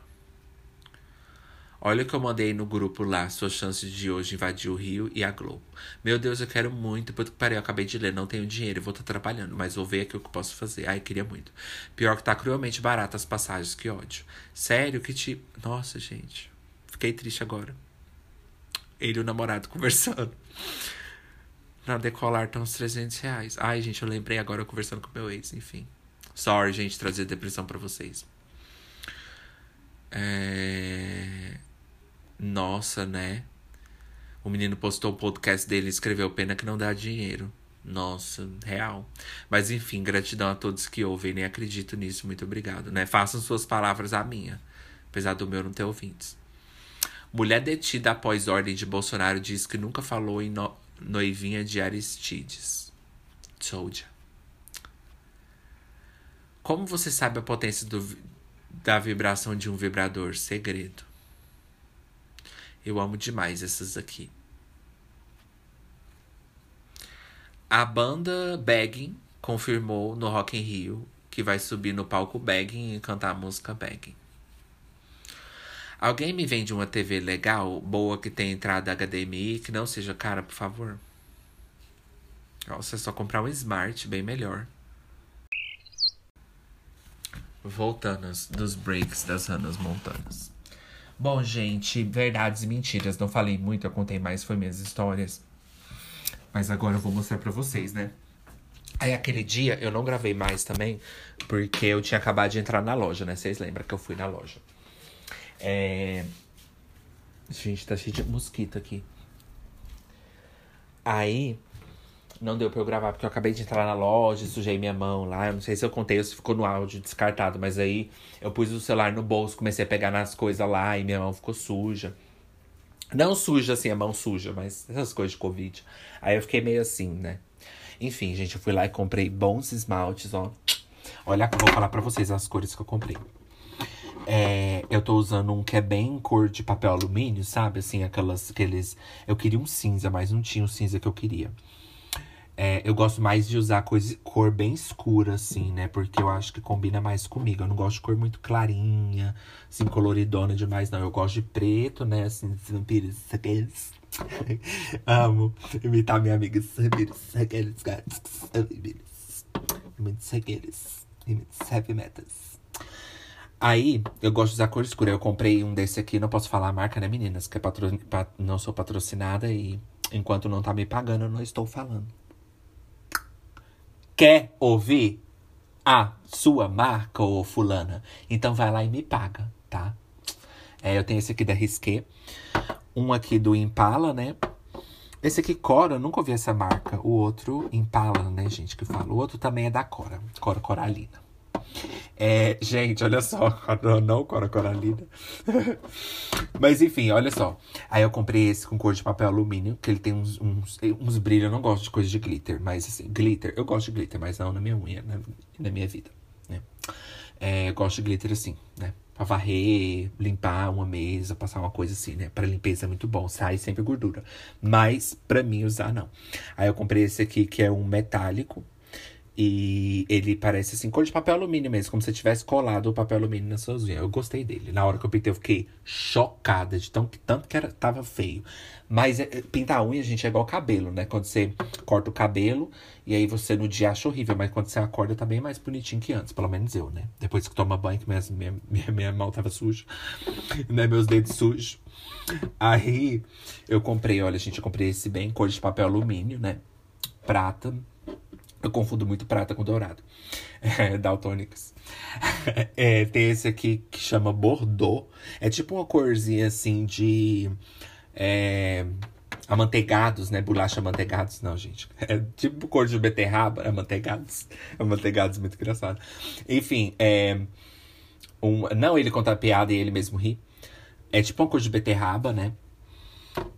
Olha o que eu mandei no grupo lá, sua chance de hoje invadir o Rio e a Globo. Meu Deus, eu quero muito. Puta que pariu, eu acabei de ler, não tenho dinheiro, vou estar tá trabalhando, mas vou ver aqui o que eu posso fazer. Ai, queria muito. Pior que tá cruelmente barato as passagens, que ódio. Sério, que tipo. Nossa, gente. Fiquei triste agora. Ele e o namorado conversando. Na decolar estão uns 300 reais. Ai, gente, eu lembrei agora conversando com meu ex, enfim. Sorry, gente, trazer depressão para vocês. É... Nossa, né? O menino postou o podcast dele e escreveu pena que não dá dinheiro. Nossa, real. Mas enfim, gratidão a todos que ouvem. Nem acredito nisso. Muito obrigado, né? Façam suas palavras a minha. Apesar do meu não ter ouvintes. Mulher detida após ordem de Bolsonaro diz que nunca falou em no... noivinha de Aristides. Soldier. Como você sabe a potência do, da vibração de um vibrador? Segredo. Eu amo demais essas aqui. A banda Begging confirmou no Rock in Rio que vai subir no palco begging e cantar a música begging. Alguém me vende uma TV legal, boa, que tem entrada HDMI, que não seja cara, por favor? Nossa, é só comprar um Smart, bem melhor. Voltando dos breaks das Ranas Montanas. Bom, gente, verdades e mentiras. Não falei muito, eu contei mais, foi minhas histórias. Mas agora eu vou mostrar pra vocês, né? Aí aquele dia eu não gravei mais também, porque eu tinha acabado de entrar na loja, né? Vocês lembram que eu fui na loja. É... Gente, tá cheio de mosquito aqui. Aí não deu pra eu gravar, porque eu acabei de entrar na loja, sujei minha mão lá. Eu não sei se eu contei ou se ficou no áudio descartado, mas aí eu pus o celular no bolso, comecei a pegar nas coisas lá e minha mão ficou suja. Não suja assim, a mão suja, mas essas coisas de Covid. Aí eu fiquei meio assim, né? Enfim, gente, eu fui lá e comprei bons esmaltes, ó. Olha, vou falar pra vocês as cores que eu comprei. É, eu tô usando um que é bem cor de papel alumínio, sabe? Assim, aquelas, aqueles... Eu queria um cinza, mas não tinha o cinza que eu queria. É, eu gosto mais de usar coisa, cor bem escura, assim, né? Porque eu acho que combina mais comigo. Eu não gosto de cor muito clarinha, assim, coloridona demais, não. Eu gosto de preto, né? Assim, vampiros, aqueles Amo imitar minha amiga Samiris, aqueles. Muitos aqueles, muitos heavy. Aí, eu gosto de usar cor escura. Eu comprei um desse aqui, não posso falar a marca, né, meninas? Que é patro... não sou patrocinada e enquanto não tá me pagando, eu não estou falando. Quer ouvir a sua marca, ô fulana? Então vai lá e me paga, tá? É, eu tenho esse aqui da Risqué. Um aqui do Impala, né? Esse aqui, Cora, eu nunca ouvi essa marca. O outro, Impala, né, gente, que fala. O outro também é da Cora. Cora Coralina. É, gente, olha só. Não, não Cora Coralina. Mas enfim, olha só. Aí eu comprei esse com cor de papel alumínio, que ele tem uns, uns, uns brilhos. Eu não gosto de coisa de glitter, mas assim, glitter. Eu gosto de glitter, mas não na minha unha, na, na minha vida, né? É, gosto de glitter assim, né? Pra varrer, limpar uma mesa, passar uma coisa assim, né? Pra limpeza é muito bom, sai sempre gordura. Mas pra mim usar, não. Aí eu comprei esse aqui, que é um metálico. E ele parece assim, cor de papel alumínio mesmo, como se tivesse colado o papel alumínio nas suas unhas. Eu gostei dele. Na hora que eu pintei, eu fiquei chocada de tão, tanto que era, tava feio. Mas é, pintar a unha, gente, é igual cabelo, né? Quando você corta o cabelo e aí você no dia acha horrível, mas quando você acorda tá bem mais bonitinho que antes, pelo menos eu, né? Depois que toma banho, que minha, minha, minha mão tava suja, né? Meus dedos sujos. Aí eu comprei, olha, gente, eu comprei esse bem cor de papel alumínio, né? Prata. Eu confundo muito prata com dourado. É. É, tem esse aqui que chama Bordeaux. É tipo uma corzinha assim de. É, amanteigados, né? Bolacha amanteigados. Não, gente. É tipo cor de beterraba, amanteigados. Amanteigados, muito engraçado. Enfim, é. Um, não ele conta a piada e ele mesmo ri. É tipo uma cor de beterraba, né?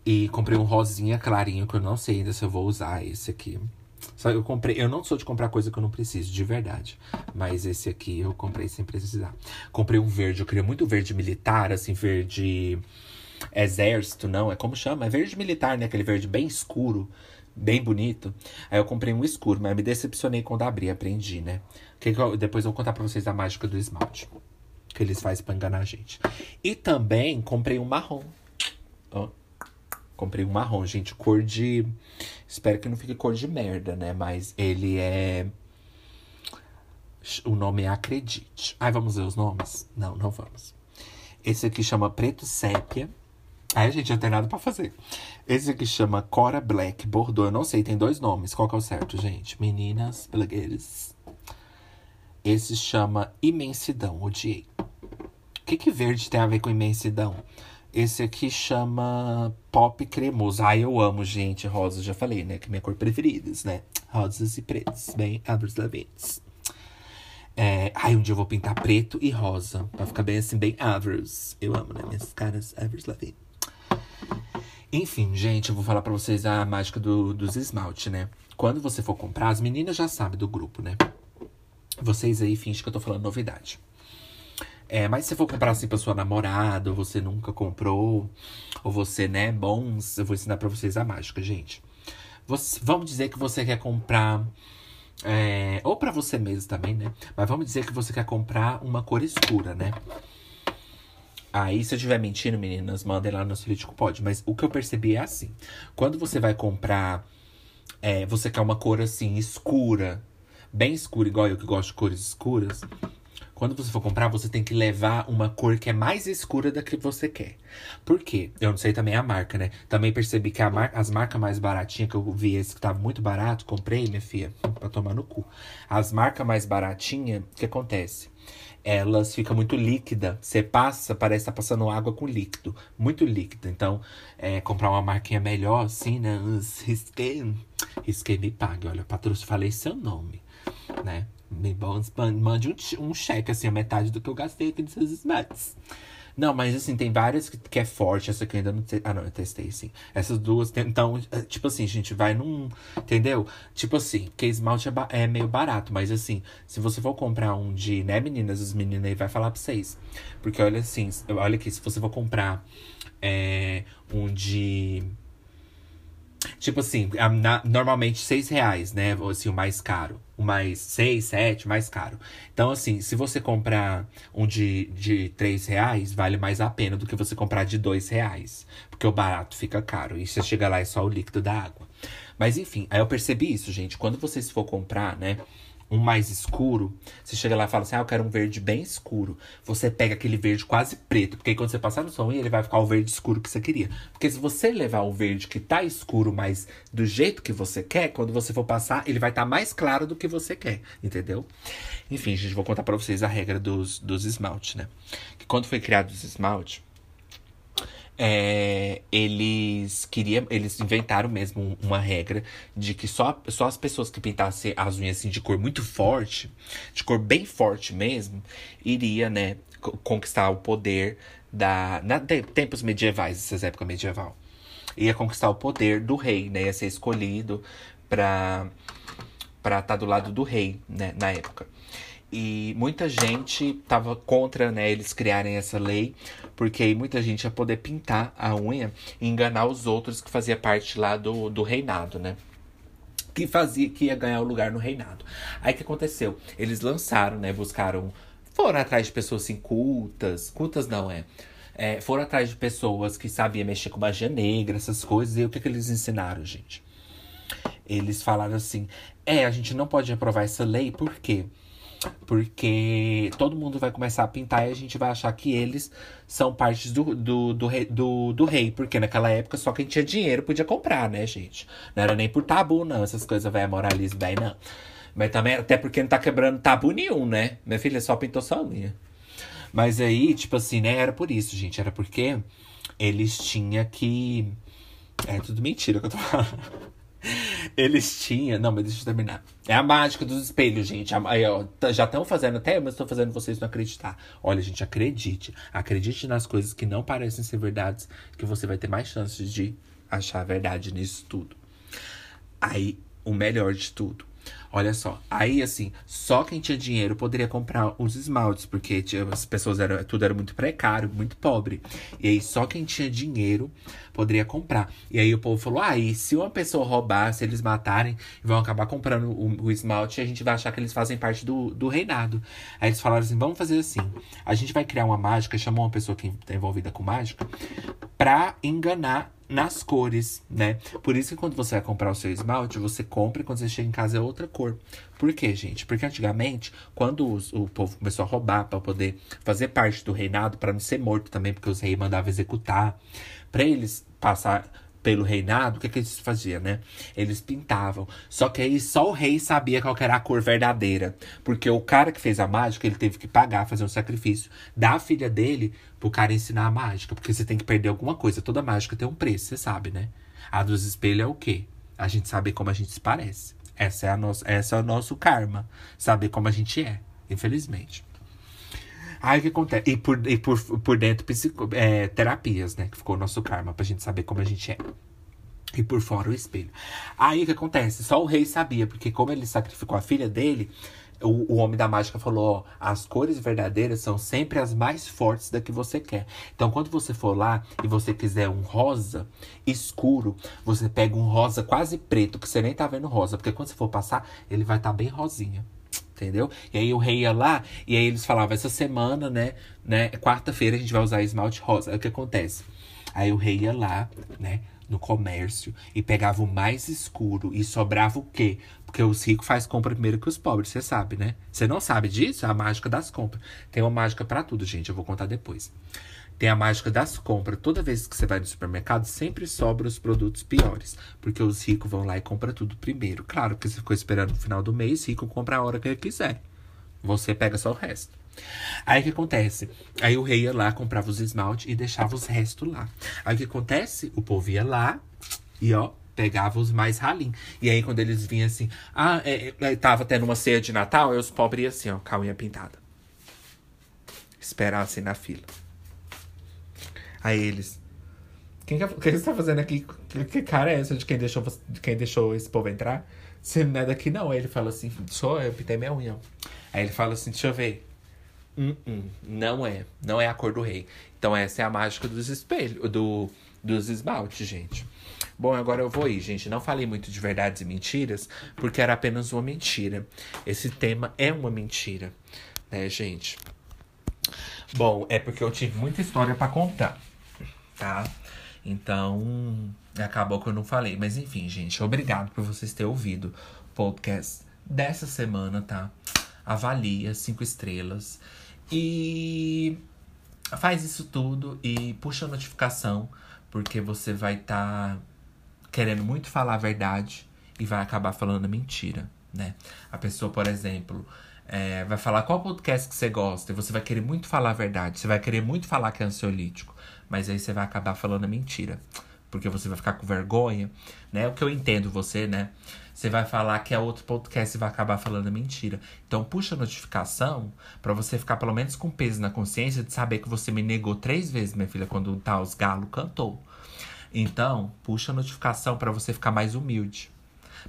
E comprei um rosinha clarinho, que eu não sei ainda se eu vou usar esse aqui. Só eu comprei, eu não sou de comprar coisa que eu não preciso, de verdade. Mas esse aqui eu comprei sem precisar. Comprei um verde, eu queria muito verde militar, assim, verde exército, não, é como chama? É verde militar, né? Aquele verde bem escuro, bem bonito. Aí eu comprei um escuro, mas me decepcionei quando abri, aprendi, né? Que eu, depois eu vou contar pra vocês a mágica do esmalte. Que eles fazem pra enganar a gente. E também comprei um marrom. Ó. Comprei um marrom, gente, cor de. Espero que não fique cor de merda, né? Mas ele é. O nome é Acredite. Ai, vamos ver os nomes? Não, não vamos. Esse aqui chama Preto Sépia. Ai, gente, não tem nada pra fazer. Esse aqui chama Cora Black Bordeaux. Eu não sei, tem dois nomes. Qual que é o certo, gente? Meninas, blogueiras. Esse chama Imensidão. Odiei. O que, que verde tem a ver com imensidão? Esse aqui chama Pop Cremoso. Ai, eu amo, gente. Rosa, já falei, né? Que é minha cor preferida, né? Rosas e pretos. Bem, Avril Lavigne. É, ai, um dia eu vou pintar preto e rosa. Pra ficar bem assim, bem Avril. Eu amo, né? Minhas caras Avril Lavigne. Enfim, gente, eu vou falar pra vocês a mágica do, dos esmalte, né? Quando você for comprar, as meninas já sabem do grupo, né? Vocês aí fingem que eu tô falando novidade. É, mas se for comprar assim pra sua namorada, ou você nunca comprou, ou você, né, bons, eu vou ensinar pra vocês a mágica, gente. Você, vamos dizer que você quer comprar É, ou para você mesmo também, né? Mas vamos dizer que você quer comprar uma cor escura, né? Aí, se eu estiver mentindo, meninas, mandem lá no Solítico Pode. Mas o que eu percebi é assim: quando você vai comprar, é, você quer uma cor assim, escura, bem escura, igual eu que gosto de cores escuras. Quando você for comprar, você tem que levar uma cor que é mais escura da que você quer. Por quê? Eu não sei também a marca, né? Também percebi que mar as marcas mais baratinhas, que eu vi esse que tava muito barato, comprei, minha filha, pra tomar no cu. As marcas mais baratinhas, o que acontece? Elas ficam muito líquida. Você passa, parece estar tá passando água com líquido. Muito líquida. Então, é, comprar uma marquinha melhor, assim, né? Risquei, risquei me pague. Olha, patrocínio, falei seu nome, né? Me mande um, um cheque, assim, a metade do que eu gastei aqui nos seus smarts. Não, mas assim, tem várias que, que é forte. Essa aqui eu ainda não testei. Ah, não, eu testei, sim. Essas duas. Então, é, tipo assim, gente vai num. Entendeu? Tipo assim, porque esmalte é, é, meio barato. Mas assim, se você for comprar um de. Né, meninas? Os meninos aí vai falar pra vocês. Porque olha assim, olha aqui, se você for comprar é, um de Tipo assim, normalmente seis reais, né? Assim, o mais caro. O mais seis, sete, mais caro. Então, assim, se você comprar um de, de três reais, vale mais a pena do que você comprar de dois reais. Porque o barato fica caro. E você chega lá é só o líquido da água. Mas enfim, aí eu percebi isso, gente. Quando vocês for comprar, né? Um mais escuro, você chega lá e fala assim: Ah, eu quero um verde bem escuro. Você pega aquele verde quase preto, porque quando você passar no som, ele vai ficar o verde escuro que você queria. Porque se você levar o verde que tá escuro, mas do jeito que você quer, quando você for passar, ele vai estar tá mais claro do que você quer, entendeu? Enfim, gente, vou contar pra vocês a regra dos, dos esmaltes, né? Que quando foi criado os esmaltes é, eles queriam, eles inventaram mesmo uma regra de que só, só as pessoas que pintassem as unhas assim, de cor muito forte, de cor bem forte mesmo, iria, né, conquistar o poder da na tempos medievais, essas épocas medieval. Ia conquistar o poder do rei, né, ia ser escolhido para para estar tá do lado do rei, né, na época. E muita gente tava contra, né, eles criarem essa lei, porque aí muita gente ia poder pintar a unha e enganar os outros que fazia parte lá do, do reinado, né? Que fazia, que ia ganhar o lugar no reinado. Aí o que aconteceu? Eles lançaram, né, buscaram, foram atrás de pessoas assim, cultas, cultas não é, é foram atrás de pessoas que sabiam mexer com magia negra, essas coisas, e o que, que eles ensinaram, gente? Eles falaram assim: é, a gente não pode aprovar essa lei, por quê? Porque todo mundo vai começar a pintar e a gente vai achar que eles são partes do, do, do, rei, do, do rei. Porque naquela época só quem tinha dinheiro podia comprar, né, gente? Não era nem por tabu, não. Essas coisas vai moralismo bem, não. Mas também, até porque não tá quebrando tabu nenhum, né? Minha filha só pintou sua unha. Mas aí, tipo assim, né? Era por isso, gente. Era porque eles tinham que. É tudo mentira que eu tô falando. Eles tinham. Não, mas deixa eu terminar. É a mágica dos espelhos, gente. Aí, tá, já estão fazendo até, mas estão fazendo vocês não acreditar. Olha, gente, acredite. Acredite nas coisas que não parecem ser verdades, que você vai ter mais chances de achar a verdade nisso tudo. Aí, o melhor de tudo Olha só. Aí, assim, só quem tinha dinheiro poderia comprar os esmaltes, porque tinha, as pessoas eram. Tudo era muito precário, muito pobre. E aí, só quem tinha dinheiro poderia comprar. E aí o povo falou: ah, e se uma pessoa roubar, se eles matarem, vão acabar comprando o, o esmalte, a gente vai achar que eles fazem parte do, do reinado. Aí eles falaram assim: vamos fazer assim. A gente vai criar uma mágica, chamou uma pessoa que está envolvida com mágica, pra enganar nas cores, né? Por isso que quando você vai comprar o seu esmalte, você compra e quando você chega em casa é outra cor. Por quê, gente? Porque antigamente, quando os, o povo começou a roubar para poder fazer parte do reinado, para não ser morto também, porque os reis mandavam executar, para eles passar pelo reinado, o que, que eles faziam, né? Eles pintavam. Só que aí só o rei sabia qual era a cor verdadeira. Porque o cara que fez a mágica, ele teve que pagar, fazer um sacrifício da filha dele pro cara ensinar a mágica. Porque você tem que perder alguma coisa. Toda mágica tem um preço, você sabe, né? A dos espelhos é o quê? A gente sabe como a gente se parece. Essa é, a nossa, essa é o nosso karma. Saber como a gente é, infelizmente. Aí o que acontece? E por, e por, por dentro, psico, é, terapias, né? Que ficou o nosso karma, pra gente saber como a gente é. E por fora o espelho. Aí o que acontece? Só o rei sabia, porque como ele sacrificou a filha dele, o, o homem da mágica falou: ó, as cores verdadeiras são sempre as mais fortes da que você quer. Então, quando você for lá e você quiser um rosa escuro, você pega um rosa quase preto, que você nem tá vendo rosa, porque quando você for passar, ele vai estar tá bem rosinha entendeu? E aí o rei ia lá e aí eles falavam, essa semana, né, né, quarta-feira a gente vai usar esmalte rosa. Aí o que acontece? Aí o rei ia lá, né, no comércio e pegava o mais escuro e sobrava o quê? Porque os ricos faz compra primeiro que os pobres, você sabe, né? Você não sabe disso? É a mágica das compras. Tem uma mágica para tudo, gente, eu vou contar depois. Tem a mágica das compras. Toda vez que você vai no supermercado, sempre sobra os produtos piores. Porque os ricos vão lá e compram tudo primeiro. Claro que você ficou esperando no final do mês, rico compra a hora que ele quiser. Você pega só o resto. Aí o que acontece? Aí o rei ia lá, comprava os esmalte e deixava os restos lá. Aí o que acontece? O povo ia lá e ó, pegava os mais ralinhos. E aí quando eles vinham assim, ah, é, é, tava tendo uma ceia de Natal, aí os pobres iam assim, ó, com a unha pintada. Esperassem assim na fila. Aí eles. Quem que, que você tá fazendo aqui? Que, que, cara é essa de quem deixou, de quem deixou esse povo entrar? Você não é daqui, não. Aí ele fala assim: sou eu, pintei minha unha. Aí ele fala assim: deixa eu ver. Hum, hum, não é. Não é a cor do rei. Então essa é a mágica dos espelhos, do, dos esmaltes, gente. Bom, agora eu vou ir, gente. Não falei muito de verdades e mentiras, porque era apenas uma mentira. Esse tema é uma mentira, né, gente? Bom, é porque eu tive muita história para contar, tá? Então, acabou que eu não falei. Mas enfim, gente, obrigado por vocês terem ouvido o podcast dessa semana, tá? Avalia cinco estrelas. E faz isso tudo e puxa a notificação, porque você vai estar tá querendo muito falar a verdade e vai acabar falando mentira, né? A pessoa, por exemplo, é, vai falar qual podcast que você gosta e você vai querer muito falar a verdade, você vai querer muito falar que é ansiolítico, mas aí você vai acabar falando mentira, porque você vai ficar com vergonha, né? O que eu entendo você, né? você vai falar que é outro podcast e vai acabar falando a mentira. Então puxa a notificação para você ficar pelo menos com peso na consciência de saber que você me negou três vezes, minha filha, quando o Taos Galo cantou. Então, puxa a notificação para você ficar mais humilde.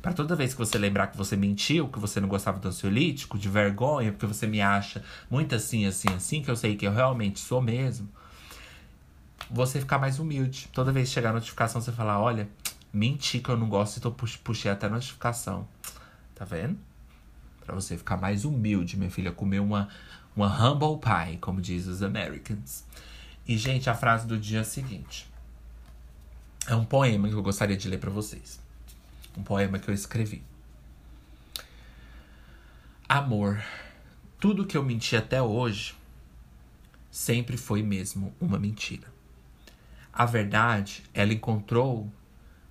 Para toda vez que você lembrar que você mentiu, que você não gostava do ansiolítico, de vergonha, porque você me acha muito assim, assim, assim, que eu sei que eu realmente sou mesmo, você ficar mais humilde. Toda vez que chegar a notificação, você falar: olha, Menti que eu não gosto, então puxei até notificação. Tá vendo? Pra você ficar mais humilde, minha filha, comer uma, uma humble pie, como diz os Americans. E, gente, a frase do dia é a seguinte. É um poema que eu gostaria de ler para vocês. Um poema que eu escrevi. Amor, tudo que eu menti até hoje sempre foi mesmo uma mentira. A verdade, ela encontrou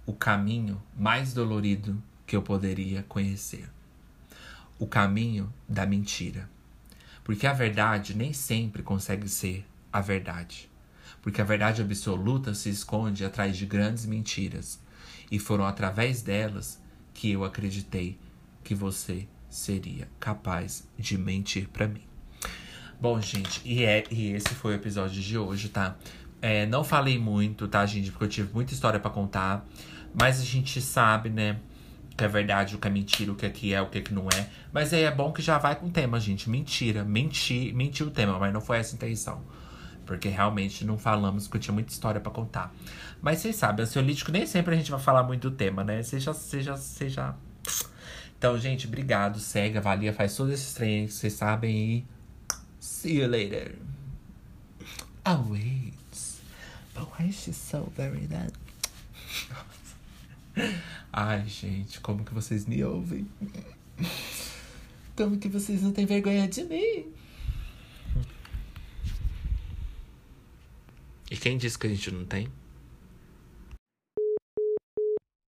o caminho mais dolorido que eu poderia conhecer. O caminho da mentira. Porque a verdade nem sempre consegue ser a verdade. Porque a verdade absoluta se esconde atrás de grandes mentiras. E foram através delas que eu acreditei que você seria capaz de mentir para mim. Bom, gente, e, é, e esse foi o episódio de hoje, tá? É, não falei muito, tá, gente? Porque eu tive muita história para contar. Mas a gente sabe, né? Que é verdade, o que é mentira, o que, é que é, o que, é que não é. Mas aí é bom que já vai com o tema, gente. Mentira. Mentir, mentir o tema, mas não foi essa a intenção. Porque realmente não falamos, porque eu tinha muita história para contar. Mas vocês sabem, ansiolítico nem sempre a gente vai falar muito do tema, né? Seja, seja, seja. Então, gente, obrigado. Segue, avalia, faz todos esses treinos, vocês sabem. E. See you later. Wait. But why is she so very that? Ai, gente, como que vocês me ouvem? Como que vocês não têm vergonha de mim? E quem disse que a gente não tem?